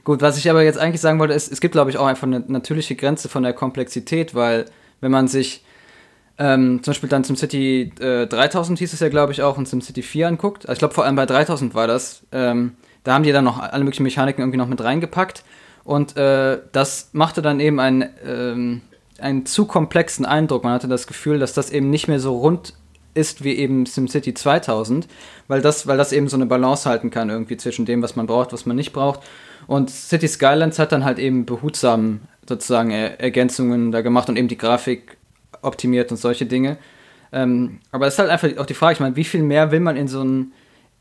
gut, was ich aber jetzt eigentlich sagen wollte, ist, es gibt, glaube ich, auch einfach eine natürliche Grenze von der Komplexität, weil wenn man sich ähm, zum Beispiel dann SimCity äh, 3000 hieß es ja, glaube ich, auch und SimCity 4 anguckt. Also ich glaube, vor allem bei 3000 war das. Ähm, da haben die dann noch alle möglichen Mechaniken irgendwie noch mit reingepackt. Und äh, das machte dann eben einen, ähm, einen zu komplexen Eindruck. Man hatte das Gefühl, dass das eben nicht mehr so rund ist wie eben SimCity 2000, weil das, weil das eben so eine Balance halten kann irgendwie zwischen dem, was man braucht, was man nicht braucht. Und City Skylines hat dann halt eben behutsam sozusagen er Ergänzungen da gemacht und eben die Grafik optimiert und solche Dinge. Ähm, aber es ist halt einfach auch die Frage, ich meine, wie viel mehr will man in so ein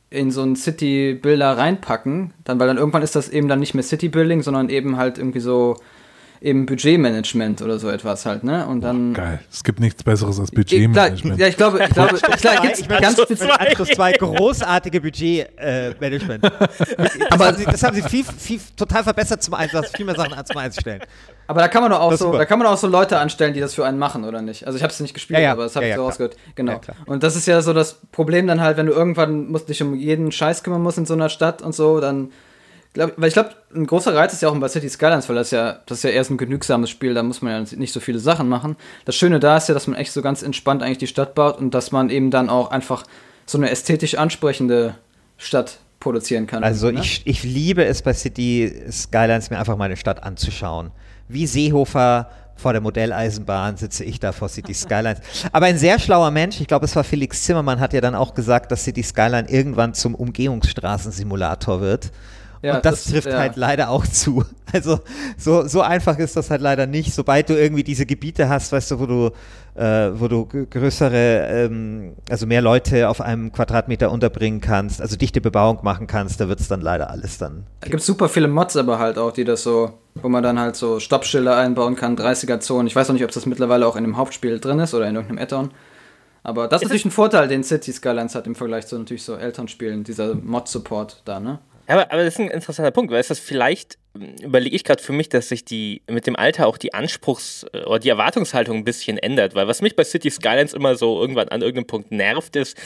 in so ein City-Builder reinpacken, dann, weil dann irgendwann ist das eben dann nicht mehr City-Building, sondern eben halt irgendwie so eben Budgetmanagement oder so etwas halt, ne? Und dann. Geil. Es gibt nichts Besseres als Ich, Budgetmanagement. ja, ich glaube, ich glaube, klar, gibt's ich meine, ganz Anschluss 2 großartige Budgetmanagement. das, haben sie, das haben sie viel, viel total verbessert zum Einsatz, viel mehr Sachen als zum Einstellen. Aber da kann man doch auch so, super. da kann man auch so Leute anstellen, die das für einen machen, oder nicht? Also ich habe es nicht gespielt, Ja, ja. aber das habe Ja, ich so rausgehört. Genau. Und das ist ja so das Problem dann halt, wenn du irgendwann musst dich um jeden Scheiß kümmern musst in so einer Stadt und so, dann glaub, weil ich glaube, ein großer Reiz ist ja auch bei City Skylines, weil das ja, das ist ja erst ein genügsames Spiel, da muss man ja nicht so viele Sachen machen. Das Schöne da ist ja, dass man echt so ganz entspannt eigentlich die Stadt baut und dass man eben dann auch einfach so eine ästhetisch ansprechende Stadt produzieren kann. Also ne? ich, ich liebe es bei City Skylines, mir einfach meine Stadt anzuschauen. Wie Seehofer vor der Modelleisenbahn sitze ich da vor City Skylines. Aber ein sehr schlauer Mensch, ich glaube, es war Felix Zimmermann, hat ja dann auch gesagt, dass City Skyline irgendwann zum Umgehungsstraßensimulator wird. Ja, und das, das- trifft ja. halt leider auch zu. Also so, so einfach ist das halt leider nicht. Sobald du irgendwie diese Gebiete hast, weißt du, wo du, äh, wo du größere, ähm, also mehr Leute auf einem Quadratmeter unterbringen kannst, also dichte Bebauung machen kannst, da wird es dann leider alles dann. Da gibt super viele Mods aber halt auch, die das so, wo man dann halt so Stoppschilder einbauen kann, 30er-Zonen. Ich weiß noch nicht, ob das mittlerweile auch in dem Hauptspiel drin ist oder in irgendeinem Add-on. Aber das ist Ist natürlich ein Vorteil, den City Skylines hat im Vergleich zu natürlich so Elternspielen, dieser Mod-Support da, ne? Aber, aber das ist ein interessanter Punkt, weil es das vielleicht, ähm, überlege ich gerade für mich, dass sich die mit dem Alter auch die Anspruchs- oder die Erwartungshaltung ein bisschen ändert, weil was mich bei City Skylines immer so irgendwann an irgendeinem Punkt nervt, ist,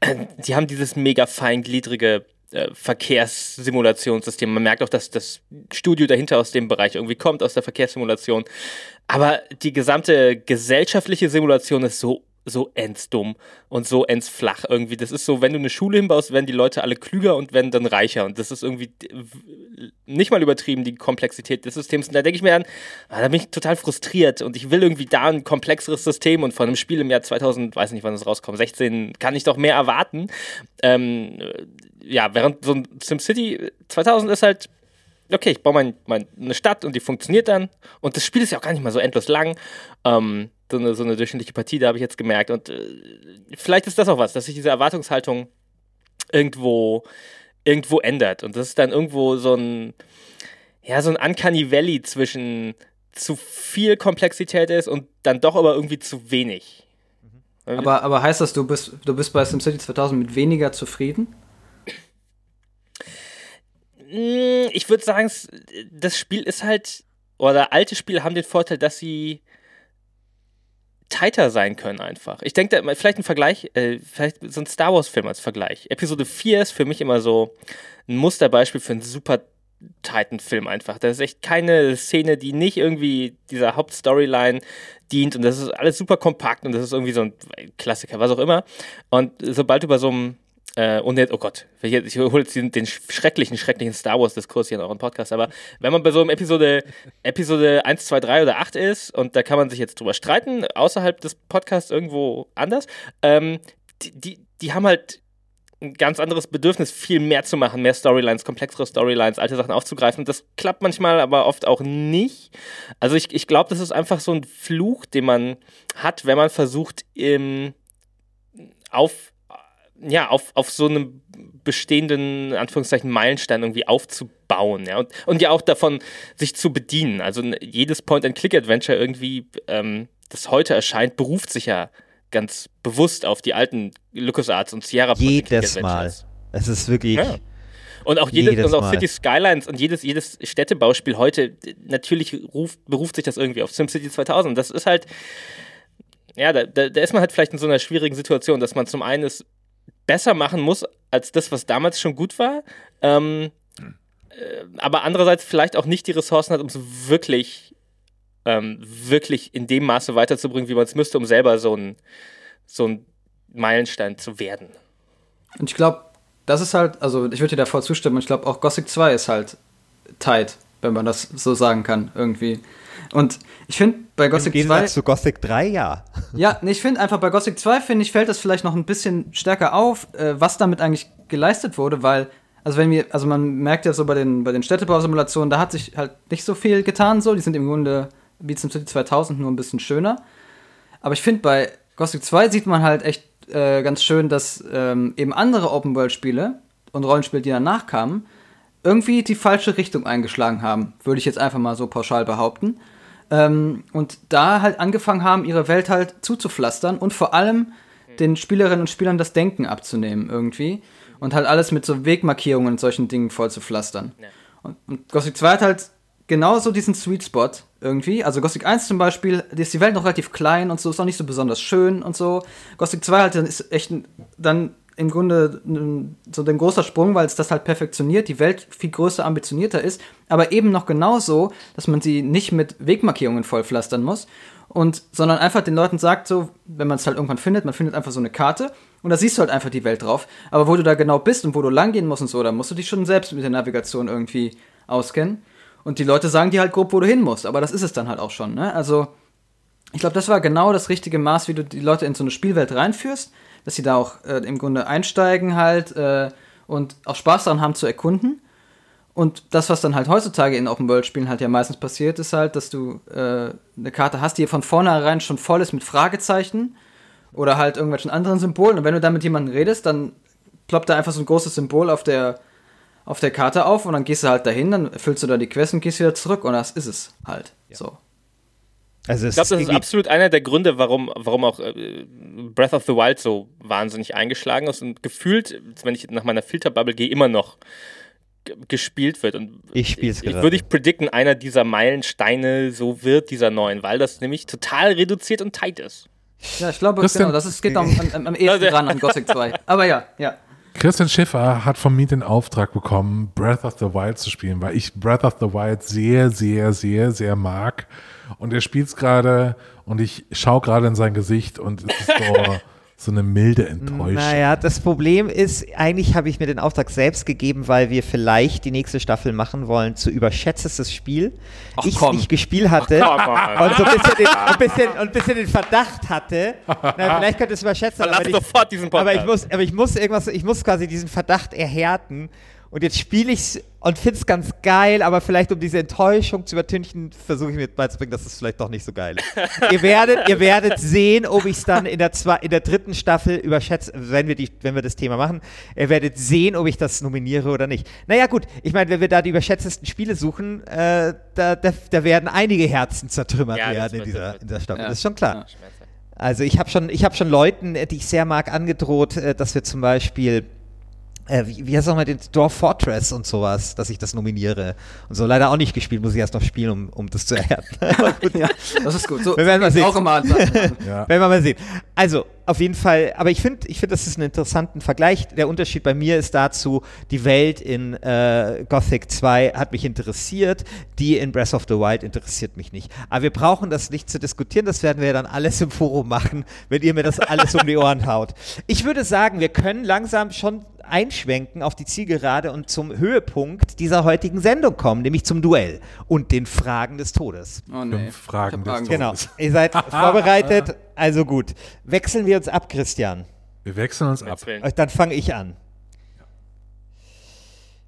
die haben dieses mega feingliedrige äh, Verkehrssimulationssystem. Man merkt auch, dass das Studio dahinter aus dem Bereich irgendwie kommt, aus der Verkehrssimulation. Aber die gesamte gesellschaftliche Simulation ist so so endsdumm und so endsflach irgendwie. Das ist so, wenn du eine Schule hinbaust, werden die Leute alle klüger und werden dann reicher. Und das ist irgendwie nicht mal übertrieben, die Komplexität des Systems. Und da denke ich mir an, ah, da bin ich total frustriert und ich will irgendwie da ein komplexeres System und von einem Spiel im Jahr 2000, weiß nicht, wann es rauskommt, 16, kann ich doch mehr erwarten. Ähm, äh, ja, während so ein SimCity 2000 ist halt okay, ich baue mein, mein, Stadt und die funktioniert dann. Und das Spiel ist ja auch gar nicht mal so endlos lang. Ähm, so, eine, so eine durchschnittliche Partie, da habe ich jetzt gemerkt. Und äh, vielleicht ist das auch was, dass sich diese Erwartungshaltung irgendwo, irgendwo ändert. Und das ist dann irgendwo so ein, ja, so ein Uncanny Valley zwischen zu viel Komplexität ist und dann doch aber irgendwie zu wenig. Aber, aber heißt das, du bist, du bist bei SimCity 2000 mit weniger zufrieden? Mm, Ich würde sagen, das Spiel ist halt, oder alte Spiele haben den Vorteil, dass sie tighter sein können einfach. Ich denke, vielleicht ein Vergleich, äh, vielleicht so ein Star Wars-Film als Vergleich. Episode 4 ist für mich immer so ein Musterbeispiel für einen super Titan-Film einfach. Da ist echt keine Szene, die nicht irgendwie dieser Hauptstoryline dient und das ist alles super kompakt und das ist irgendwie so ein Klassiker, was auch immer. Und sobald du bei so einem äh, und jetzt, oh Gott, ich, hole jetzt den, den schrecklichen, schrecklichen Star Wars-Diskurs hier in euren Podcast, aber wenn man bei so einem Episode, Episode 1, 2, 3 oder 8 ist, und da kann man sich jetzt drüber streiten, außerhalb des Podcasts irgendwo anders, ähm, die, die, die haben halt ein ganz anderes Bedürfnis, viel mehr zu machen, mehr Storylines, komplexere Storylines, alte Sachen aufzugreifen. Das klappt manchmal, aber oft auch nicht. Also ich, ich glaube, das ist einfach so ein Fluch, den man hat, wenn man versucht, im, auf, ja, auf, auf so einem bestehenden, Anführungszeichen, Meilenstein irgendwie aufzubauen, ja, und, und ja auch davon sich zu bedienen. Also jedes Point-and-Click-Adventure irgendwie, ähm, das heute erscheint, beruft sich ja ganz bewusst auf die alten LucasArts und Sierra Jedes Mal. Es ist wirklich. Ja. Und auch jedes, jedes und auch City Skylines und jedes, jedes Städtebauspiel heute, natürlich ruft, beruft sich das irgendwie auf SimCity 2000. Das ist halt, ja, da, da, da, ist man halt vielleicht in so einer schwierigen Situation, dass man zum einen es besser machen muss als das, was damals schon gut war, ähm, äh, aber andererseits vielleicht auch nicht die Ressourcen hat, um es wirklich ähm, wirklich in dem Maße weiterzubringen, wie man es müsste, um selber so ein, so ein Meilenstein zu werden. Und ich glaube, das ist halt, also ich würde dir da voll zustimmen, ich glaube auch Gothic 2 ist halt tight, wenn man das so sagen kann, irgendwie. Und ich finde bei Gothic Im 2. zu Gothic 3, ja. Ja, nee, ich finde einfach bei Gothic 2, finde ich, fällt das vielleicht noch ein bisschen stärker auf, äh, was damit eigentlich geleistet wurde, weil, also wenn wir, also man merkt ja so bei den, bei den Städtebausimulationen, da hat sich halt nicht so viel getan, so, die sind im Grunde wie zum City 2000 nur ein bisschen schöner. Aber ich finde, bei Gothic 2 sieht man halt echt äh, ganz schön, dass ähm, eben andere Open-World-Spiele und Rollenspiele, die danach kamen, irgendwie die falsche Richtung eingeschlagen haben, würde ich jetzt einfach mal so pauschal behaupten. Ähm, und da halt angefangen haben, ihre Welt halt zuzupflastern und vor allem den Spielerinnen und Spielern das Denken abzunehmen irgendwie und halt alles mit so Wegmarkierungen und solchen Dingen voll zu pflastern. Ja. Und, und Gothic 2 hat halt genauso diesen Sweet Spot irgendwie. Also Gothic 1 zum Beispiel, da ist die Welt noch relativ klein und so, ist auch nicht so besonders schön und so. Gothic 2 halt dann ist echt dann im Grunde so ein großer Sprung, weil es das halt perfektioniert, die Welt viel größer, ambitionierter ist, aber eben noch genauso, dass man sie nicht mit Wegmarkierungen vollpflastern muss und sondern einfach den Leuten sagt so, wenn man es halt irgendwann findet, man findet einfach so eine Karte und da siehst du halt einfach die Welt drauf, aber wo du da genau bist und wo du langgehen musst und so, da musst du dich schon selbst mit der Navigation irgendwie auskennen. Und die Leute sagen dir halt grob, wo du hin musst. Aber das ist es dann halt auch schon. Ne? Also, ich glaube, das war genau das richtige Maß, wie du die Leute in so eine Spielwelt reinführst, dass sie da auch äh, im Grunde einsteigen halt äh, und auch Spaß daran haben zu erkunden. Und das, was dann halt heutzutage in Open-World-Spielen halt ja meistens passiert, ist halt, dass du äh, eine Karte hast, die von vornherein schon voll ist mit Fragezeichen oder halt irgendwelchen anderen Symbolen. Und wenn du dann mit jemandem redest, dann ploppt da einfach so ein großes Symbol auf der auf der Karte auf und dann gehst du halt dahin, dann erfüllst du da die Quest und gehst wieder zurück und das ist es halt. Ja. So. Also ich glaube, das ist absolut einer der Gründe, warum, warum auch äh, Breath of the Wild so wahnsinnig eingeschlagen ist und gefühlt, wenn ich nach meiner Filterbubble gehe, immer noch gespielt wird. Und ich spiele es gerade. Würde ich predikten, einer dieser Meilensteine so wird dieser neuen, weil das nämlich total reduziert und tight ist. Ja, ich glaube, genau, das ist, geht am, am, am ehesten dran an Gothic 2. Aber ja, ja. Christian Schiffer hat von mir den Auftrag bekommen, Breath of the Wild zu spielen, weil ich Breath of the Wild sehr, sehr, sehr, sehr mag. Und er spielt es gerade und ich schaue gerade in sein Gesicht und es ist so. so eine milde Enttäuschung. Naja, das Problem ist, eigentlich habe ich mir den Auftrag selbst gegeben, weil wir vielleicht die nächste Staffel machen wollen zu überschätztes Spiel. Ach, ich nicht gespielt hatte Ach, und so ein bisschen, den, ein, bisschen, ein bisschen den Verdacht hatte, na, vielleicht könnte es überschätzt sein, aber, ich, aber ich muss, aber ich muss irgendwas, ich muss quasi diesen Verdacht erhärten und jetzt spiele ich es und finde es ganz geil, aber vielleicht um diese Enttäuschung zu übertünchen, versuche ich mir beizubringen, dass es vielleicht doch nicht so geil ist. ihr, werdet, ihr werdet sehen, ob ich es dann in der, zwei, in der dritten Staffel überschätze, wenn wir, die, wenn wir das Thema machen. Ihr werdet sehen, ob ich das nominiere oder nicht. Naja, gut, ich meine, wenn wir da die überschätztesten Spiele suchen, äh, da, da, da, werden einige Herzen zertrümmert ja, werden in dieser, in dieser Staffel. Ja. Das ist schon klar. Also ich habe schon, hab schon Leuten, die ich sehr mag, angedroht, äh, dass wir zum Beispiel äh, wie, wie heißt nochmal den Dwarf Fortress und sowas, dass ich das nominiere. Und so leider auch nicht gespielt, muss ich erst noch spielen, um, um das zu erhärten. ja, das ist gut. So, wir werden mal sehen. Auch immer ja. Werden wir mal sehen. Also, auf jeden Fall, aber ich finde, ich finde, das ist ein interessanten Vergleich. Der Unterschied bei mir ist dazu, die Welt in äh, Gothic 2 hat mich interessiert, die in Breath of the Wild interessiert mich nicht. Aber wir brauchen das nicht zu diskutieren, das werden wir dann alles im Forum machen, wenn ihr mir das alles um die Ohren haut. Ich würde sagen, wir können langsam schon einschwenken auf die Zielgerade und zum Höhepunkt dieser heutigen Sendung kommen, nämlich zum Duell und den Fragen des Todes. Oh nee. Fünf Fragen des. Genau, Todes. ihr seid vorbereitet, also gut. Wechseln wir uns ab, Christian. Wir wechseln uns ab. Dann fange ich an.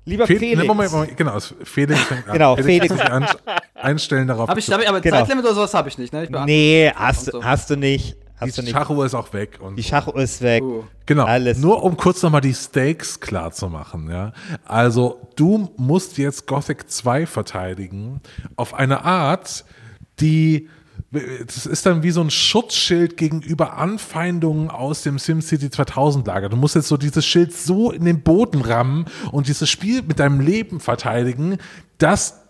Lieber Fe Felix. Ne, Moment, Moment, genau, Felix fängt an. Genau, Felix Felix. kann sich an, einstellen darauf. Hab ich, hab ich, aber Genau. Zeitlimit oder sowas habe ich nicht, ne? Ich Nee, hast, so. hast du nicht. Hast du die nicht. Schachuhr ist auch weg. Und Die. Schachuhr ist weg. Uh. Genau. Alles. Nur um kurz nochmal die Stakes klar zu machen, ja. Also, du musst jetzt Gothic 2 verteidigen auf eine Art, die das ist dann wie so ein Schutzschild gegenüber Anfeindungen aus dem SimCity 2000 Lager. Du musst jetzt so dieses Schild so in den Boden rammen und dieses Spiel mit deinem Leben verteidigen, dass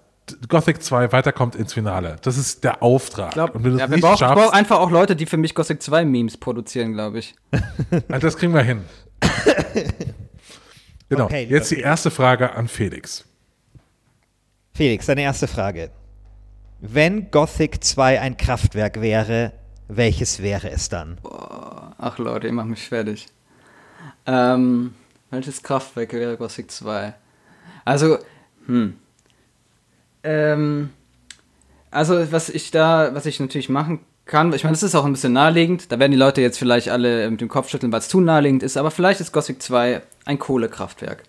Gothic 2 weiterkommt ins Finale. Das ist der Auftrag. Ich glaub, und wenn du es ja, wir nicht brauchen ich schaffst, brauch einfach auch Leute, die für mich Gothic 2 Memes produzieren, glaube ich. Das kriegen wir hin. genau. Okay, Jetzt die erste Frage an Felix. Felix, deine erste Frage. Wenn Gothic 2 ein Kraftwerk wäre, welches wäre es dann? Ach Leute, ihr macht mich fertig. Ähm, welches Kraftwerk wäre Gothic 2? Also, hm. Ähm, also was ich da, was ich natürlich machen kann, ich meine, das ist auch ein bisschen naheliegend, da werden die Leute jetzt vielleicht alle mit dem Kopf schütteln, weil es zu naheliegend ist, aber vielleicht ist Gothic 2 ein Kohlekraftwerk.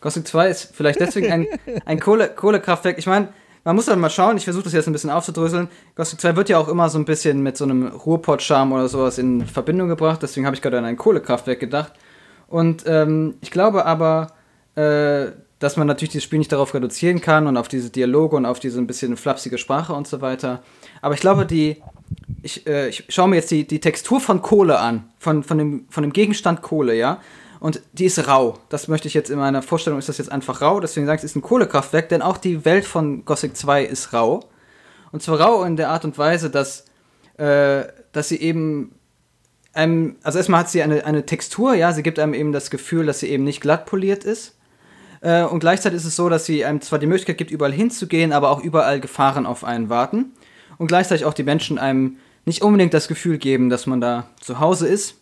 Gothic 2 ist vielleicht deswegen ein, ein Kohle, Kohlekraftwerk. Ich meine, man muss dann mal schauen, ich versuche das jetzt ein bisschen aufzudröseln. Gothic 2 wird ja auch immer so ein bisschen mit so einem Ruhrpott-Charme oder sowas in Verbindung gebracht, deswegen habe ich gerade an ein Kohlekraftwerk gedacht. Und ähm, ich glaube aber, äh, dass man natürlich dieses Spiel nicht darauf reduzieren kann und auf diese Dialoge und auf diese ein bisschen flapsige Sprache und so weiter. Aber ich glaube, die, ich, äh, ich schaue mir jetzt die, die Textur von Kohle an, von, von, dem, von dem Gegenstand Kohle, ja. Und die ist rau. Das möchte ich jetzt in meiner Vorstellung, ist das jetzt einfach rau. Deswegen sage ich, es ist ein Kohlekraftwerk, denn auch die Welt von Gothic 2 ist rau. Und zwar rau in der Art und Weise, dass, äh, dass sie eben einem, also erstmal hat sie eine, eine Textur, ja, sie gibt einem eben das Gefühl, dass sie eben nicht glatt poliert ist. Äh, und gleichzeitig ist es so, dass sie einem zwar die Möglichkeit gibt, überall hinzugehen, aber auch überall Gefahren auf einen warten. Und gleichzeitig auch die Menschen einem nicht unbedingt das Gefühl geben, dass man da zu Hause ist.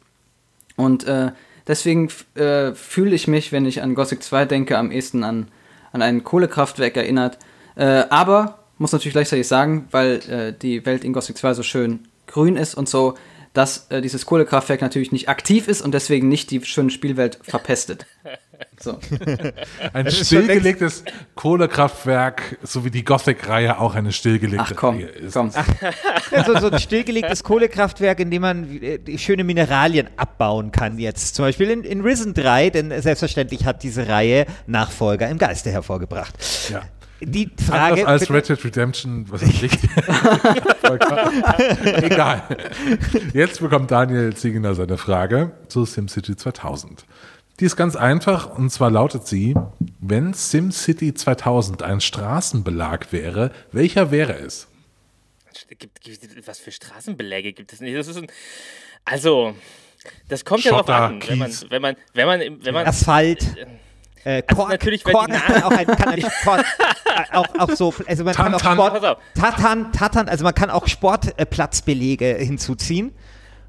Und äh, deswegen äh, fühle ich mich, wenn ich an Gothic 2 denke, am ehesten an, an ein Kohlekraftwerk erinnert. Äh, aber muss natürlich gleichzeitig sagen, weil äh, die Welt in Gothic 2 so schön grün ist und so, dass äh, dieses Kohlekraftwerk natürlich nicht aktiv ist und deswegen nicht die schöne Spielwelt verpestet. So. Ein stillgelegtes Kohlekraftwerk, so wie die Gothic-Reihe auch eine stillgelegte Ach komm, Reihe ist. komm. Also so ein stillgelegtes Kohlekraftwerk, in dem man äh, die schöne Mineralien abbauen kann jetzt. Zum Beispiel in, in Risen 3, denn selbstverständlich hat diese Reihe Nachfolger im Geiste hervorgebracht. Ja. Die Frage... Anders als Red Dead Redemption, was ist richtig? Egal. Jetzt bekommt Daniel Ziegener seine Frage zu SimCity 2000. Die ist ganz einfach und zwar lautet sie, wenn SimCity 2000 ein Straßenbelag wäre, welcher wäre es? Gibt, gibt, was für Straßenbeläge gibt es nicht? Das ist ein, also, das kommt ja Schotter, drauf an, wenn man, wenn man, wenn man, wenn man, Asphalt. Äh, Kork, natürlich, wenn Kork kann auch, ein, kann Sport, äh, auch, auch so, also man kann auch. Sport. Tatan, Tatan, also man kann auch Sportplatzbelege hinzuziehen.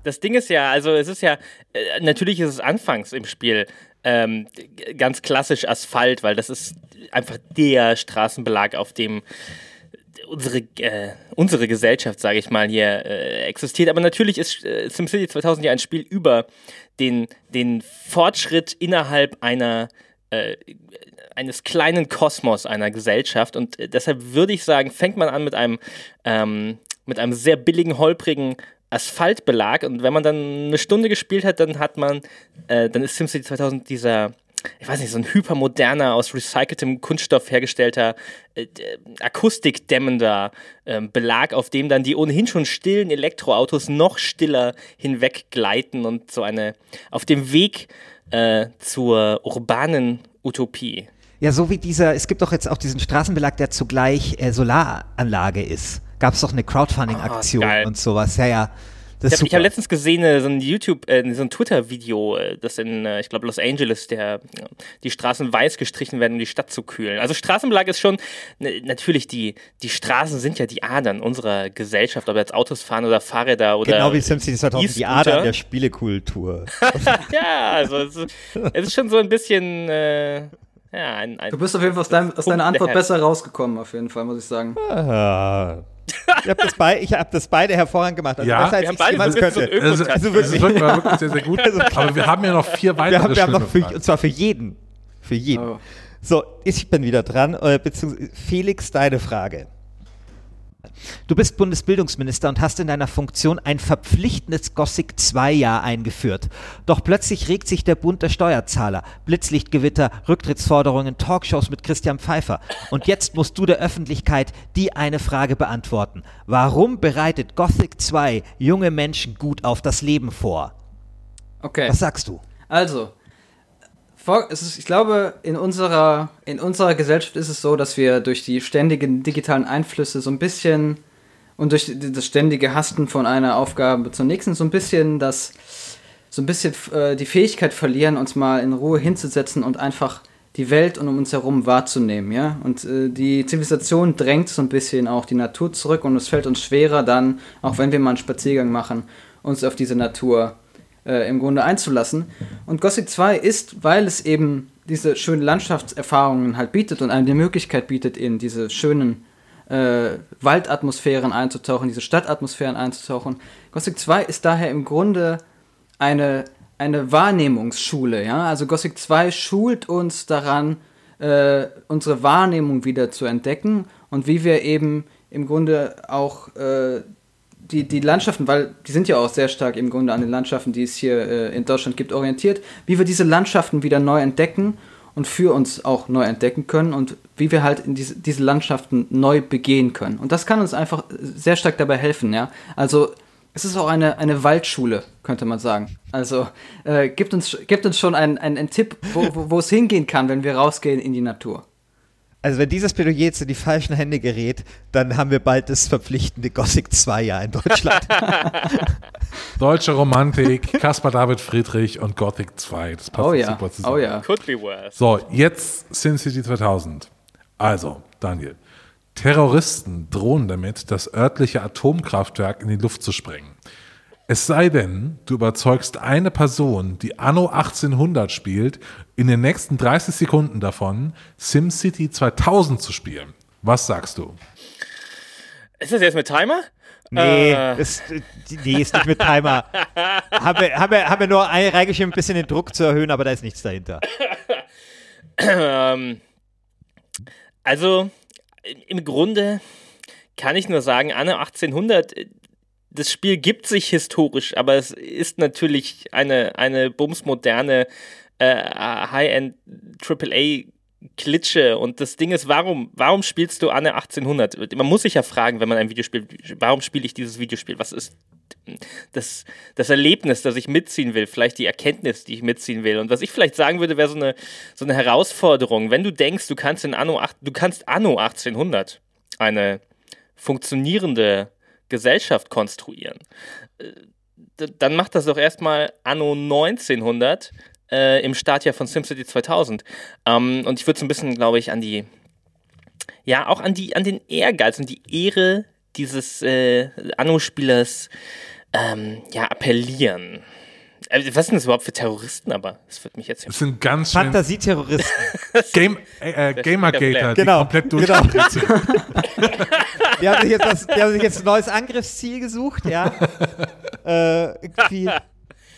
das Ding ist ja, also es ist ja, äh, natürlich ist es anfangs im Spiel ähm, ganz klassisch Asphalt, weil das ist einfach der Straßenbelag, auf dem unsere, äh, unsere Gesellschaft, sage ich mal, hier äh, existiert. Aber natürlich ist äh, SimCity 2000 ja ein Spiel über den, den Fortschritt innerhalb einer äh, eines kleinen Kosmos einer Gesellschaft. Und äh, deshalb würde ich sagen, fängt man an mit einem, ähm, mit einem sehr billigen, holprigen Asphaltbelag. Und wenn man dann eine Stunde gespielt hat, dann hat man, äh, dann ist SimCity 2000 dieser, ich weiß nicht, so ein hypermoderner, aus recyceltem Kunststoff hergestellter, äh, akustikdämmender ähm, Belag, auf dem dann die ohnehin schon stillen Elektroautos noch stiller hinweggleiten und so eine, auf dem Weg äh, zur urbanen Utopie. Ja, so wie dieser, es gibt doch jetzt auch diesen Straßenbelag, der zugleich äh, Solaranlage ist. Gab es doch eine Crowdfunding-Aktion geil. und sowas. Ja, ja. Das ich habe hab letztens gesehen, äh, so ein YouTube, äh, so ein Twitter-Video, äh, das in, ich glaube, Los Angeles, der die Straßen weiß gestrichen werden, um die Stadt zu kühlen. Also Straßenbelag ist schon, natürlich, die, die Straßen sind ja die Adern unserer Gesellschaft, ob jetzt Autos fahren oder Fahrräder oder. Genau wie SimCity 2000, die. Adern der Spielekultur. Ja, also es ist, es ist schon so ein bisschen, äh, ja, ein, ein Du bist auf jeden Fall aus, deinem, aus deiner Antwort besser rausgekommen, auf jeden Fall, muss ich sagen. Ah. Ich habe das, bei, ich hab das beide hervorragend gemacht. Also Ja. besser, als Wir haben ich beide jemals könnte. Also, Also also wirklich. wirklich, war wirklich sehr, sehr gut. Aber wir haben ja noch vier weitere Wir haben, wir haben noch für, und zwar für jeden. Für jeden. Oh. So, ich bin wieder dran, äh, beziehungsweise Felix, deine Frage. Du bist Bundesbildungsminister und hast in deiner Funktion ein verpflichtendes Gothic 2-Jahr eingeführt. Doch plötzlich regt sich der Bund der Steuerzahler. Blitzlichtgewitter, Rücktrittsforderungen, Talkshows mit Christian Pfeiffer. Und jetzt musst du der Öffentlichkeit die eine Frage beantworten. Warum bereitet Gothic 2 junge Menschen gut auf das Leben vor? Okay. Was sagst du? Also, ist, ich glaube, in unserer, in unserer Gesellschaft ist es so, dass wir durch die ständigen digitalen Einflüsse so ein bisschen und durch das ständige Hasten von einer Aufgabe zur nächsten so ein bisschen das, so ein bisschen äh, die Fähigkeit verlieren, uns mal in Ruhe hinzusetzen und einfach die Welt um uns herum wahrzunehmen, ja. Und äh, die Zivilisation drängt so ein bisschen auch die Natur zurück und es fällt uns schwerer dann, auch wenn wir mal einen Spaziergang machen, uns auf diese Natur äh, im Grunde einzulassen. Und Gothic 2 ist, weil es eben diese schönen Landschaftserfahrungen halt bietet und einem die Möglichkeit bietet, in diese schönen äh, Waldatmosphären einzutauchen, diese Stadtatmosphären einzutauchen. Gothic 2 ist daher im Grunde eine, eine Wahrnehmungsschule, ja. Also Gothic 2 schult uns daran, äh, unsere Wahrnehmung wieder zu entdecken und wie wir eben im Grunde auch äh, die, die Landschaften, weil die sind ja auch sehr stark im Grunde an den Landschaften, die es hier äh, in Deutschland gibt, orientiert, wie wir diese Landschaften wieder neu entdecken und für uns auch neu entdecken können und wie wir halt in diese, diese Landschaften neu begehen können. Und das kann uns einfach sehr stark dabei helfen, ja. Also es ist auch eine, eine Waldschule, könnte man sagen. Also äh, gibt, uns, gibt uns schon einen, einen, einen Tipp, wo, wo, wo es hingehen kann, wenn wir rausgehen in die Natur. Also wenn dieses Plädoyer jetzt in die falschen Hände gerät, dann haben wir bald das verpflichtende Gothic 2 Jahr in Deutschland. Deutsche Romantik, Caspar David Friedrich und Gothic 2. Das passt Oh ja, super zusammen. oh ja. could be worse. So, jetzt SimCity 2000. Also, Daniel. Terroristen drohen damit, das örtliche Atomkraftwerk in die Luft zu sprengen. Es sei denn, du überzeugst eine Person, die Anno 1800 spielt, in den nächsten 30 Sekunden davon, SimCity 2000 zu spielen. Was sagst du? Ist das jetzt mit Timer? Nee, Äh. ist, nee, ist nicht mit Timer. haben, wir, haben, wir, haben wir nur ein- reingeschrieben, ein bisschen den Druck zu erhöhen, aber da ist nichts dahinter. Ähm, also, im Grunde kann ich nur sagen, Anno 1800, äh, das Spiel gibt sich historisch, aber es ist natürlich eine, eine bumsmoderne äh, High-End AAA Klitsche und das Ding ist, warum, warum spielst du Anne 1800? Man muss sich ja fragen, wenn man ein Videospiel, warum spiele ich dieses Videospiel? Was ist das, das Erlebnis, das ich mitziehen will, vielleicht die Erkenntnis, die ich mitziehen will. Und was ich vielleicht sagen würde, wäre so eine, so eine Herausforderung. Wenn du denkst, du kannst in Anno, du kannst Anno 1800 eine funktionierende Gesellschaft konstruieren, äh, dann macht das doch erstmal Anno 1900 äh, im Startjahr von SimCity 2000. Ähm, und ich würde so ein bisschen, glaube ich, an die, ja, auch an die, an den Ehrgeiz und die Ehre dieses äh, Anno-Spielers ähm, ja, appellieren. Äh, Was sind das überhaupt für Terroristen? Aber das wird mich jetzt. Das sind ganz schön Fantasieterroristen. Game, äh, äh, Gamergater, die Genau, komplett genau. durchgedreht sind. Die haben sich jetzt, was, die haben sich jetzt ein neues Angriffsziel gesucht, ja. Äh, irgendwie.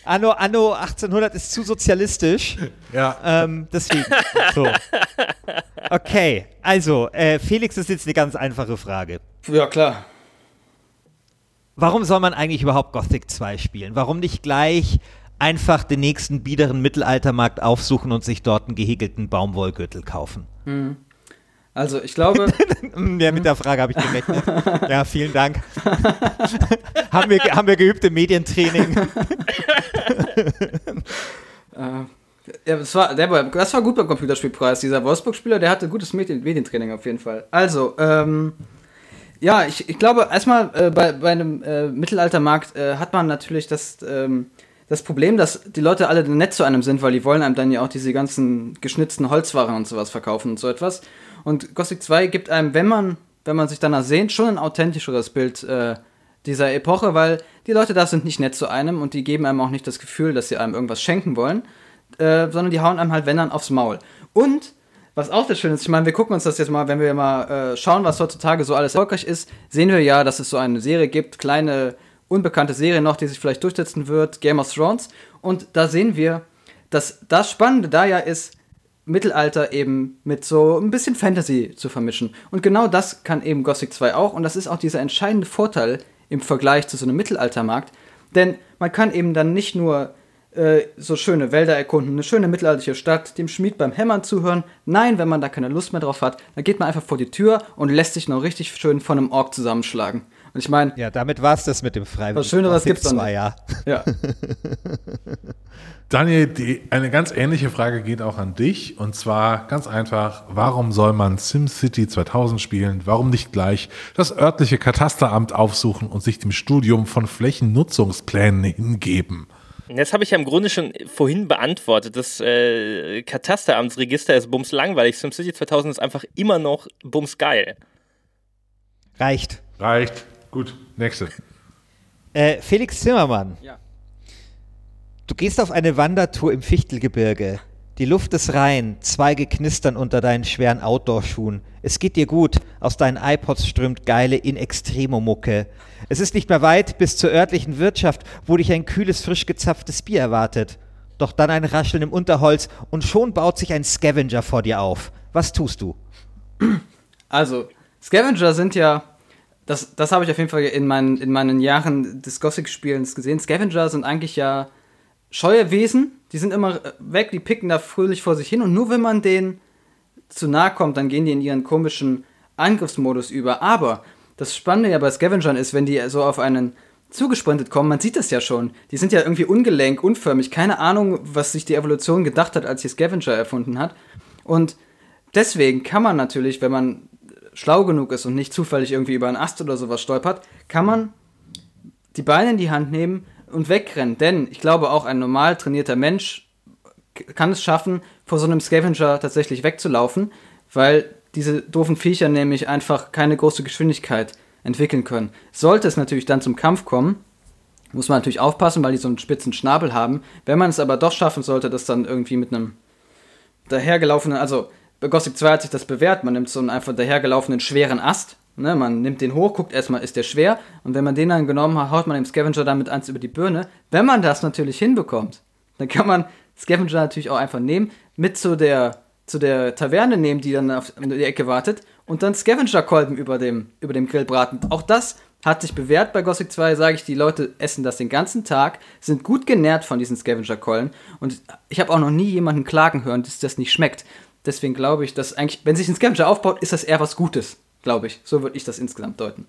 Anno, Anno 1800 ist zu sozialistisch. Ja. Ähm, deswegen. So. Okay, also, äh, Felix ist jetzt eine ganz einfache Frage. Ja, klar. Warum soll man eigentlich überhaupt Gothic 2 spielen? Warum nicht gleich einfach den nächsten biederen Mittelaltermarkt aufsuchen und sich dort einen gehäkelten Baumwollgürtel kaufen? Also ich glaube, Ja, mit der Frage habe ich gerechnet. Ja, vielen Dank. haben, wir, haben wir geübt im Medientraining. ja, das, war, der das war gut beim Computerspielpreis. Dieser Wolfsburg-Spieler, der hatte gutes Medien, Medientraining auf jeden Fall. Also, ähm, Ja, ich, ich glaube, erstmal äh, bei, bei einem äh, Mittelaltermarkt äh, hat man natürlich das, ähm, das Problem, dass die Leute alle nett zu einem sind, weil die wollen einem dann ja auch diese ganzen geschnitzten Holzwaren und sowas verkaufen und so etwas. Und Gothic 2 gibt einem, wenn man, wenn man sich danach sehnt, schon ein authentischeres Bild äh, dieser Epoche, weil die Leute da sind nicht nett zu einem und die geben einem auch nicht das Gefühl, dass sie einem irgendwas schenken wollen, äh, sondern die hauen einem halt, wenn dann, aufs Maul. Und was auch das Schöne ist, ich meine, wir gucken uns das jetzt mal, wenn wir mal äh, schauen, was heutzutage so alles erfolgreich ist, sehen wir ja, dass es so eine Serie gibt, kleine, unbekannte Serie noch, die sich vielleicht durchsetzen wird, Game of Thrones. Und da sehen wir, dass das Spannende da ja ist, Mittelalter eben mit so ein bisschen Fantasy zu vermischen. Und genau das kann eben Gothic 2 auch. Und das ist auch dieser entscheidende Vorteil im Vergleich zu so einem Mittelaltermarkt. Denn man kann eben dann nicht nur äh, so schöne Wälder erkunden, eine schöne mittelalterliche Stadt, dem Schmied beim Hämmern zuhören. Nein, wenn man da keine Lust mehr drauf hat, dann geht man einfach vor die Tür und lässt sich noch richtig schön von einem Ork zusammenschlagen. Und ich meine. Ja, damit war es das mit dem Freiwilligen. Was Schöneres gibt's dann. Zwei, ja. ja. Daniel, die, eine ganz ähnliche Frage geht auch an dich. Und zwar ganz einfach, warum soll man SimCity 2000 spielen? Warum nicht gleich das örtliche Katasteramt aufsuchen und sich dem Studium von Flächennutzungsplänen hingeben? Das habe ich ja im Grunde schon vorhin beantwortet. Das äh, Katasteramtsregister ist bums langweilig. SimCity 2000 ist einfach immer noch bums geil. Reicht. Reicht. Gut. Nächste. Äh, Felix Zimmermann. Ja. Du gehst auf eine Wandertour im Fichtelgebirge. Die Luft ist rein, Zweige knistern unter deinen schweren Outdoor-Schuhen. Es geht dir gut, aus deinen iPods strömt geile In-Extremo-Mucke. Es ist nicht mehr weit bis zur örtlichen Wirtschaft, wo dich ein kühles, frisch gezapftes Bier erwartet. Doch dann ein Rascheln im Unterholz und schon baut sich ein Scavenger vor dir auf. Was tust du? Also, Scavenger sind ja, das, das habe ich auf jeden Fall in meinen, in meinen Jahren des Gothic-Spielens gesehen. Scavenger sind eigentlich ja scheue Wesen, die sind immer weg, die picken da fröhlich vor sich hin und nur wenn man denen zu nahe kommt, dann gehen die in ihren komischen Angriffsmodus über. Aber das Spannende ja bei Scavengern ist, wenn die so auf einen zugesprintet kommen, man sieht das ja schon. Die sind ja irgendwie ungelenk, unförmig, keine Ahnung, was sich die Evolution gedacht hat, als sie Scavenger erfunden hat. Und deswegen kann man natürlich, wenn man schlau genug ist und nicht zufällig irgendwie über einen Ast oder sowas stolpert, kann man die Beine in die Hand nehmen und wegrennen. Denn ich glaube, auch ein normal trainierter Mensch kann es schaffen, vor so einem Scavenger tatsächlich wegzulaufen, weil diese doofen Viecher nämlich einfach keine große Geschwindigkeit entwickeln können. Sollte es natürlich dann zum Kampf kommen, muss man natürlich aufpassen, weil die so einen spitzen Schnabel haben. Wenn man es aber doch schaffen sollte, das dann irgendwie mit einem dahergelaufenen, also bei Gothic 2 hat sich das bewährt, man nimmt so einen einfach dahergelaufenen schweren Ast Ne, man nimmt den hoch, guckt erstmal, ist der schwer und wenn man den dann genommen hat, haut man dem Scavenger damit eins über die Birne. Wenn man das natürlich hinbekommt, dann kann man Scavenger natürlich auch einfach nehmen, mit zu der, zu der Taverne nehmen, die dann auf die Ecke wartet und dann Scavenger-Kolben über dem, über dem Grill braten. Auch das hat sich bewährt bei Gothic 2, sage ich, die Leute essen das den ganzen Tag, sind gut genährt von diesen Scavenger-Keulen und ich habe auch noch nie jemanden klagen hören, dass das nicht schmeckt. Deswegen glaube ich, dass eigentlich, wenn sich ein Scavenger aufbaut, ist das eher was Gutes glaube ich. So würde ich das insgesamt deuten.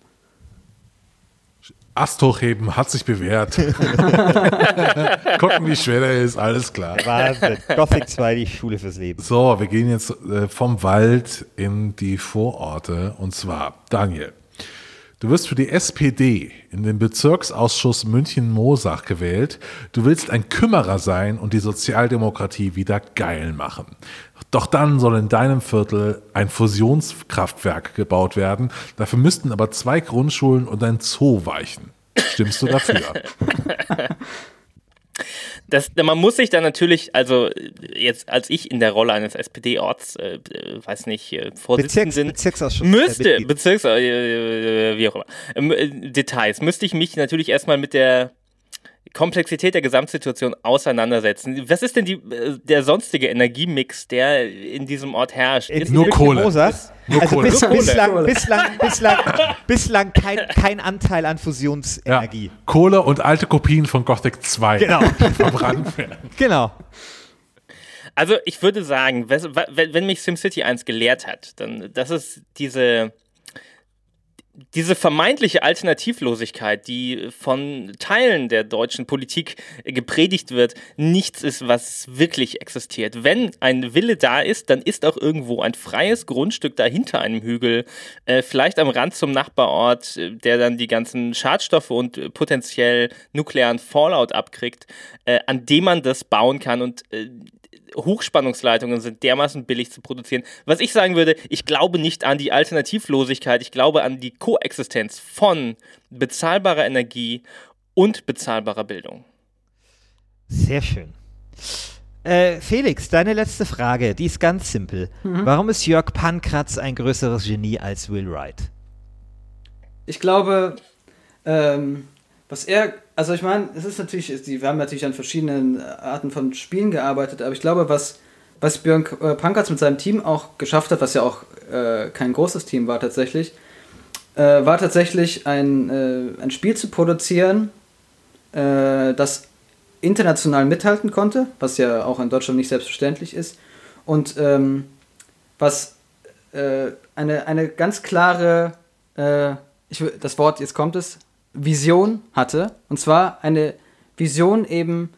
Ast hochheben hat sich bewährt. Gucken, wie schwer der ist, alles klar. Wahnsinn. Gothic 2, die Schule fürs Leben. So, wir gehen jetzt äh, vom Wald in die Vororte. Und zwar, Daniel, du wirst für die SPD in den Bezirksausschuss München-Mosach gewählt. Du willst ein Kümmerer sein und die Sozialdemokratie wieder geil machen. Doch dann soll in deinem Viertel ein Fusionskraftwerk gebaut werden. Dafür müssten aber zwei Grundschulen und ein Zoo weichen. Stimmst du dafür? Das, man muss sich dann natürlich, also jetzt als ich in der Rolle eines SPD-Orts, äh, weiß nicht, äh, Vorsitzenden Bezirks, müsste, Bezirks, äh, wie auch immer, äh, Details, müsste ich mich natürlich erstmal mit der Komplexität der Gesamtsituation auseinandersetzen. Was ist denn die, äh, der sonstige Energiemix, der in diesem Ort herrscht? Ist nur Kohle. Mosas? Nur also Kohle. bis, Nur Kohle. bislang, bislang, bislang, bislang kein, kein Anteil an Ja. Fusionsenergie. Kohle und alte Kopien von Gothic 2, Genau. die verbrannt werden. Genau. Also ich würde sagen, wenn mich SimCity 1 gelehrt hat, dann das ist diese diese vermeintliche Alternativlosigkeit, die von Teilen der deutschen Politik gepredigt wird, nichts ist, was wirklich existiert. Wenn ein Wille da ist, dann ist auch irgendwo ein freies Grundstück dahinter einem Hügel, äh, vielleicht am Rand zum Nachbarort, äh, der dann die ganzen Schadstoffe und potenziell nuklearen Fallout abkriegt, äh, an dem man das bauen kann und äh, Hochspannungsleitungen sind dermaßen billig zu produzieren. Was ich sagen würde, ich glaube nicht an die Alternativlosigkeit, ich glaube an die Koexistenz von bezahlbarer Energie und bezahlbarer Bildung. Sehr schön. Äh, Felix, deine letzte Frage, die ist ganz simpel. Mhm. Warum ist Jörg Pankratz ein größeres Genie als Will Wright? Ich glaube, ähm, was er, also ich meine, es ist natürlich, wir haben natürlich an verschiedenen Arten von Spielen gearbeitet, aber ich glaube, was, was Björn äh, Pankertz mit seinem Team auch geschafft hat, was ja auch äh, kein großes Team war tatsächlich, äh, war tatsächlich ein, äh, ein Spiel zu produzieren, äh, das international mithalten konnte, was ja auch in Deutschland nicht selbstverständlich ist, und ähm, was äh, eine, eine ganz klare, ich, das Wort, jetzt kommt es, Vision hatte. Und zwar eine Vision eben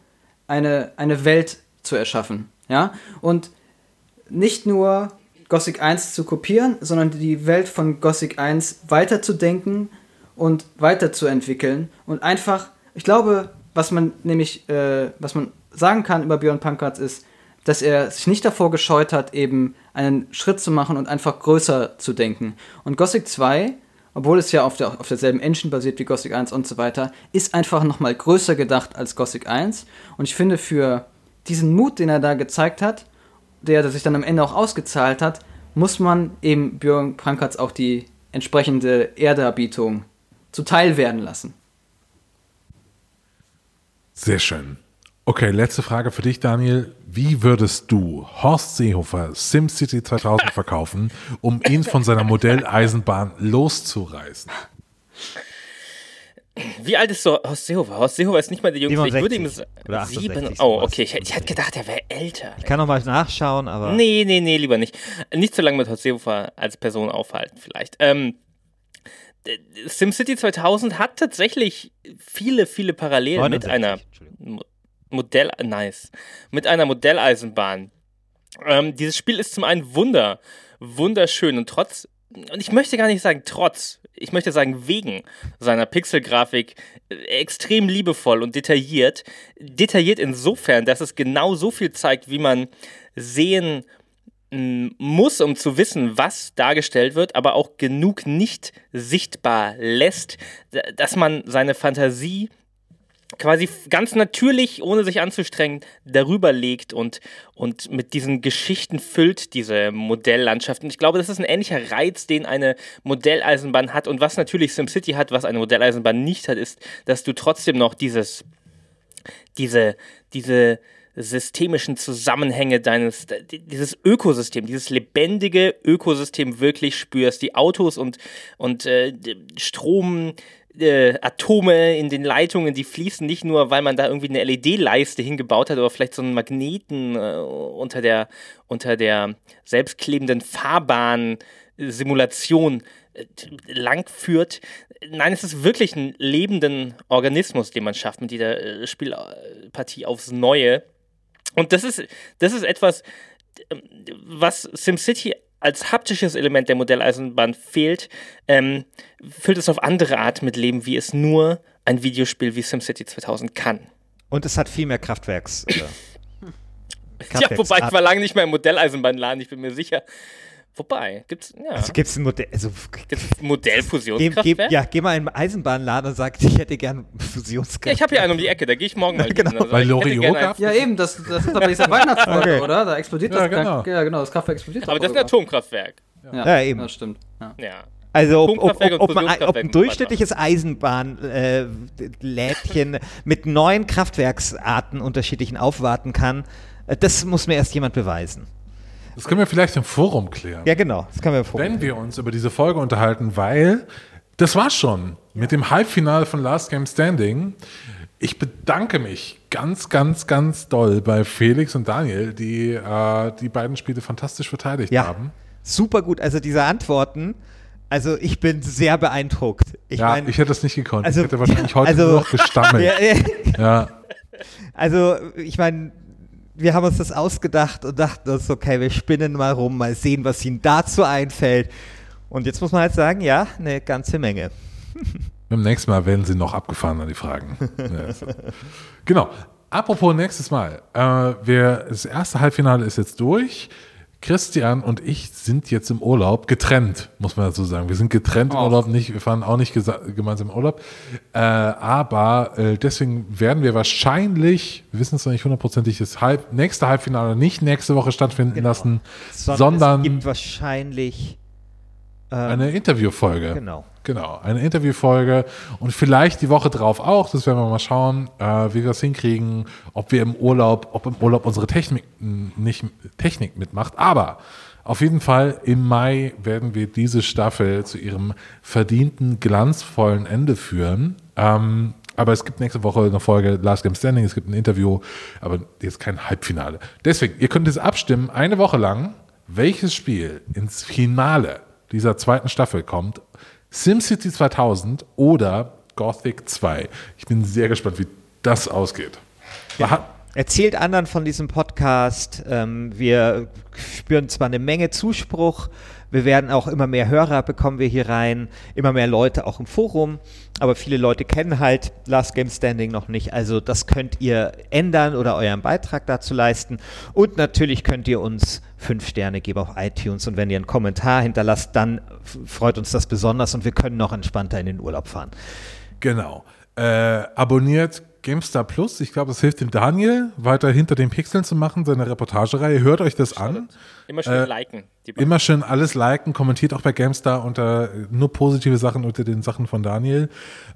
eine, eine Welt zu erschaffen. Ja? Und nicht nur Gothic 1 zu kopieren, sondern die Welt von Gothic 1 weiterzudenken und weiterzuentwickeln. Und einfach, ich glaube, was man nämlich, äh, was man sagen kann über Björn Pankratz ist, dass er sich nicht davor gescheut hat, eben einen Schritt zu machen und einfach größer zu denken. Und Gothic 2 obwohl es ja auf, der, auf derselben Engine basiert wie Gothic 1 und so weiter, ist einfach nochmal größer gedacht als Gothic 1. Und ich finde, für diesen Mut, den er da gezeigt hat, der sich dann am Ende auch ausgezahlt hat, muss man eben Björn Prankertz auch die entsprechende Erderbietung zuteil werden lassen. Sehr schön. Okay, letzte Frage für dich, Daniel. Wie würdest du Horst Seehofer SimCity 2000 verkaufen, um ihn von seiner Modelleisenbahn loszureißen? Wie alt ist so Horst Seehofer? Horst Seehofer ist nicht mal der Jüngste. Ich würde ihm sieben. Oh, okay. Ich, ich hätte gedacht, er wäre älter. Ich kann noch mal nachschauen, aber. Nee, nee, nee, lieber nicht. Nicht so lange mit Horst Seehofer als Person aufhalten, vielleicht. Ähm, SimCity 2000 hat tatsächlich viele, viele Parallelen 69, mit einer Modell, nice, mit einer Modelleisenbahn. Ähm, dieses Spiel ist zum einen wunder, wunderschön und trotz, und ich möchte gar nicht sagen trotz, ich möchte sagen wegen seiner Pixelgrafik äh, extrem liebevoll und detailliert. Detailliert insofern, dass es genau so viel zeigt, wie man sehen muss, um zu wissen, was dargestellt wird, aber auch genug nicht sichtbar lässt, dass man seine Fantasie quasi ganz natürlich, ohne sich anzustrengen, darüber legt und, und mit diesen Geschichten füllt, diese Modelllandschaft. Und ich glaube, das ist ein ähnlicher Reiz, den eine Modelleisenbahn hat. Und was natürlich SimCity hat, was eine Modelleisenbahn nicht hat, ist, dass du trotzdem noch dieses, diese, diese systemischen Zusammenhänge deines, dieses Ökosystem, dieses lebendige Ökosystem wirklich spürst. Die Autos und, und äh, Strom, äh, Atome in den Leitungen, die fließen nicht nur, weil man da irgendwie eine LED-Leiste hingebaut hat oder vielleicht so einen Magneten äh, unter der, unter der selbstklebenden Fahrbahn-Simulation äh, lang führt. Nein, es ist wirklich ein lebenden Organismus, den man schafft mit jeder äh, Spielpartie aufs Neue. Und das ist, das ist etwas, ähm, was SimCity als haptisches Element der Modelleisenbahn fehlt, ähm, füllt es auf andere Art mit Leben, wie es nur ein Videospiel wie SimCity 2000 kann. Und es hat viel mehr Kraftwerks. Kraftwerks ja, wobei ich war lange nicht mehr im Modelleisenbahnladen, ich bin mir sicher. Wobei, gibt's, ja. Also gibt's ein Modell, also gibt's Modellfusionskraftwerk? ja, geh mal in einen Eisenbahnladen und sag, ich hätte gern Fusionskraftwerk. Ja, ich habe hier einen um die Ecke, da gehe ich morgen mal genau. hin. Also Weil Loriot Ja, eben, das, das ist aber dieser Weihnachtsfolge, okay. oder? Da explodiert ja, das genau. ja, genau, das Kraftwerk explodiert. Aber das ist ein Atomkraftwerk. Ja, ja, eben. Das stimmt. Ja. ja. Also ob, ob, ob, man, ob, ein durchschnittliches Eisenbahnlädchen äh, mit neun Kraftwerksarten unterschiedlichen aufwarten kann, das muss mir erst jemand beweisen. Das können wir vielleicht im Forum klären. Ja, genau. Das können wir im Forum Wenn wir uns über diese Folge unterhalten, weil das war schon mit dem Halbfinale von Last Game Standing. Ich bedanke mich ganz, ganz, ganz doll bei Felix und Daniel, die äh, die beiden Spiele fantastisch verteidigt ja, haben. Super gut. Also diese Antworten Also ich bin sehr beeindruckt. Ich ja, mein, ich hätte das nicht gekonnt. Also- ich hätte wahrscheinlich heute also- nur noch gestammelt. Ja. Also, ich meine, wir haben uns das ausgedacht und dachten uns, okay, wir spinnen mal rum, mal sehen, was ihnen dazu einfällt. Und jetzt muss man halt sagen, ja, eine ganze Menge. Beim nächsten Mal werden sie noch abgefahren an die Fragen. Genau. Apropos nächstes Mal. Äh, wir, das erste Halbfinale ist jetzt durch. Christian und ich sind jetzt im Urlaub, getrennt, muss man dazu sagen. Wir sind getrennt im Och. Urlaub, nicht, wir fahren auch nicht gemeinsam im Urlaub. Äh, aber äh, deswegen werden wir wahrscheinlich, wir wissen es noch nicht hundertprozentig, das Halb, nächste Halbfinale nicht nächste Woche stattfinden Genau. lassen, Sondern, sondern es gibt wahrscheinlich eine Interviewfolge. Genau. Genau, eine Interviewfolge und vielleicht die Woche drauf auch. Das werden wir mal schauen, äh, wie wir das hinkriegen, ob wir im Urlaub, ob im Urlaub unsere Technik nicht Technik mitmacht. Aber auf jeden Fall im Mai werden wir diese Staffel zu ihrem verdienten, glanzvollen Ende führen. Ähm, aber es gibt nächste Woche eine Folge Last Game Standing, es gibt ein Interview, aber jetzt kein Halbfinale. Deswegen, ihr könnt jetzt abstimmen, eine Woche lang, welches Spiel ins Finale dieser zweiten Staffel kommt. SimCity 2000 oder Gothic 2. Ich bin sehr gespannt, wie das ausgeht. Hat- Erzählt anderen von diesem Podcast. Ähm, wir spüren zwar eine Menge Zuspruch, wir werden auch immer mehr Hörer bekommen wir hier rein, immer mehr Leute auch im Forum, aber viele Leute kennen halt Last Game Standing noch nicht. Also das könnt ihr ändern oder euren Beitrag dazu leisten. Und natürlich könnt ihr uns fünf Sterne geben auf iTunes und wenn ihr einen Kommentar hinterlasst, dann freut uns das besonders und wir können noch entspannter in den Urlaub fahren. Genau. Äh, abonniert GameStar Plus. Ich glaube, das hilft dem Daniel, weiter hinter den Pixeln zu machen, seine Reportagereihe. Hört euch das an. Immer schön Äh, liken. Immer schön alles liken, kommentiert auch bei GameStar unter nur positive Sachen unter den Sachen von Daniel.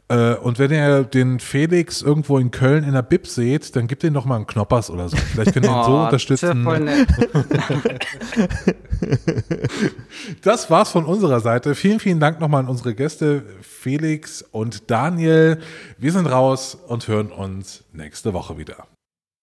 Äh, und wenn ihr den Felix irgendwo in Köln in der Bib seht, dann gebt ihm doch mal einen Knoppers oder so. Vielleicht könnt ihr ihn so Oh, unterstützen. Voll nett. Das war's von unserer Seite. Vielen, vielen Dank nochmal an unsere Gäste Felix und Daniel. Wir sind raus und hören uns nächste Woche wieder.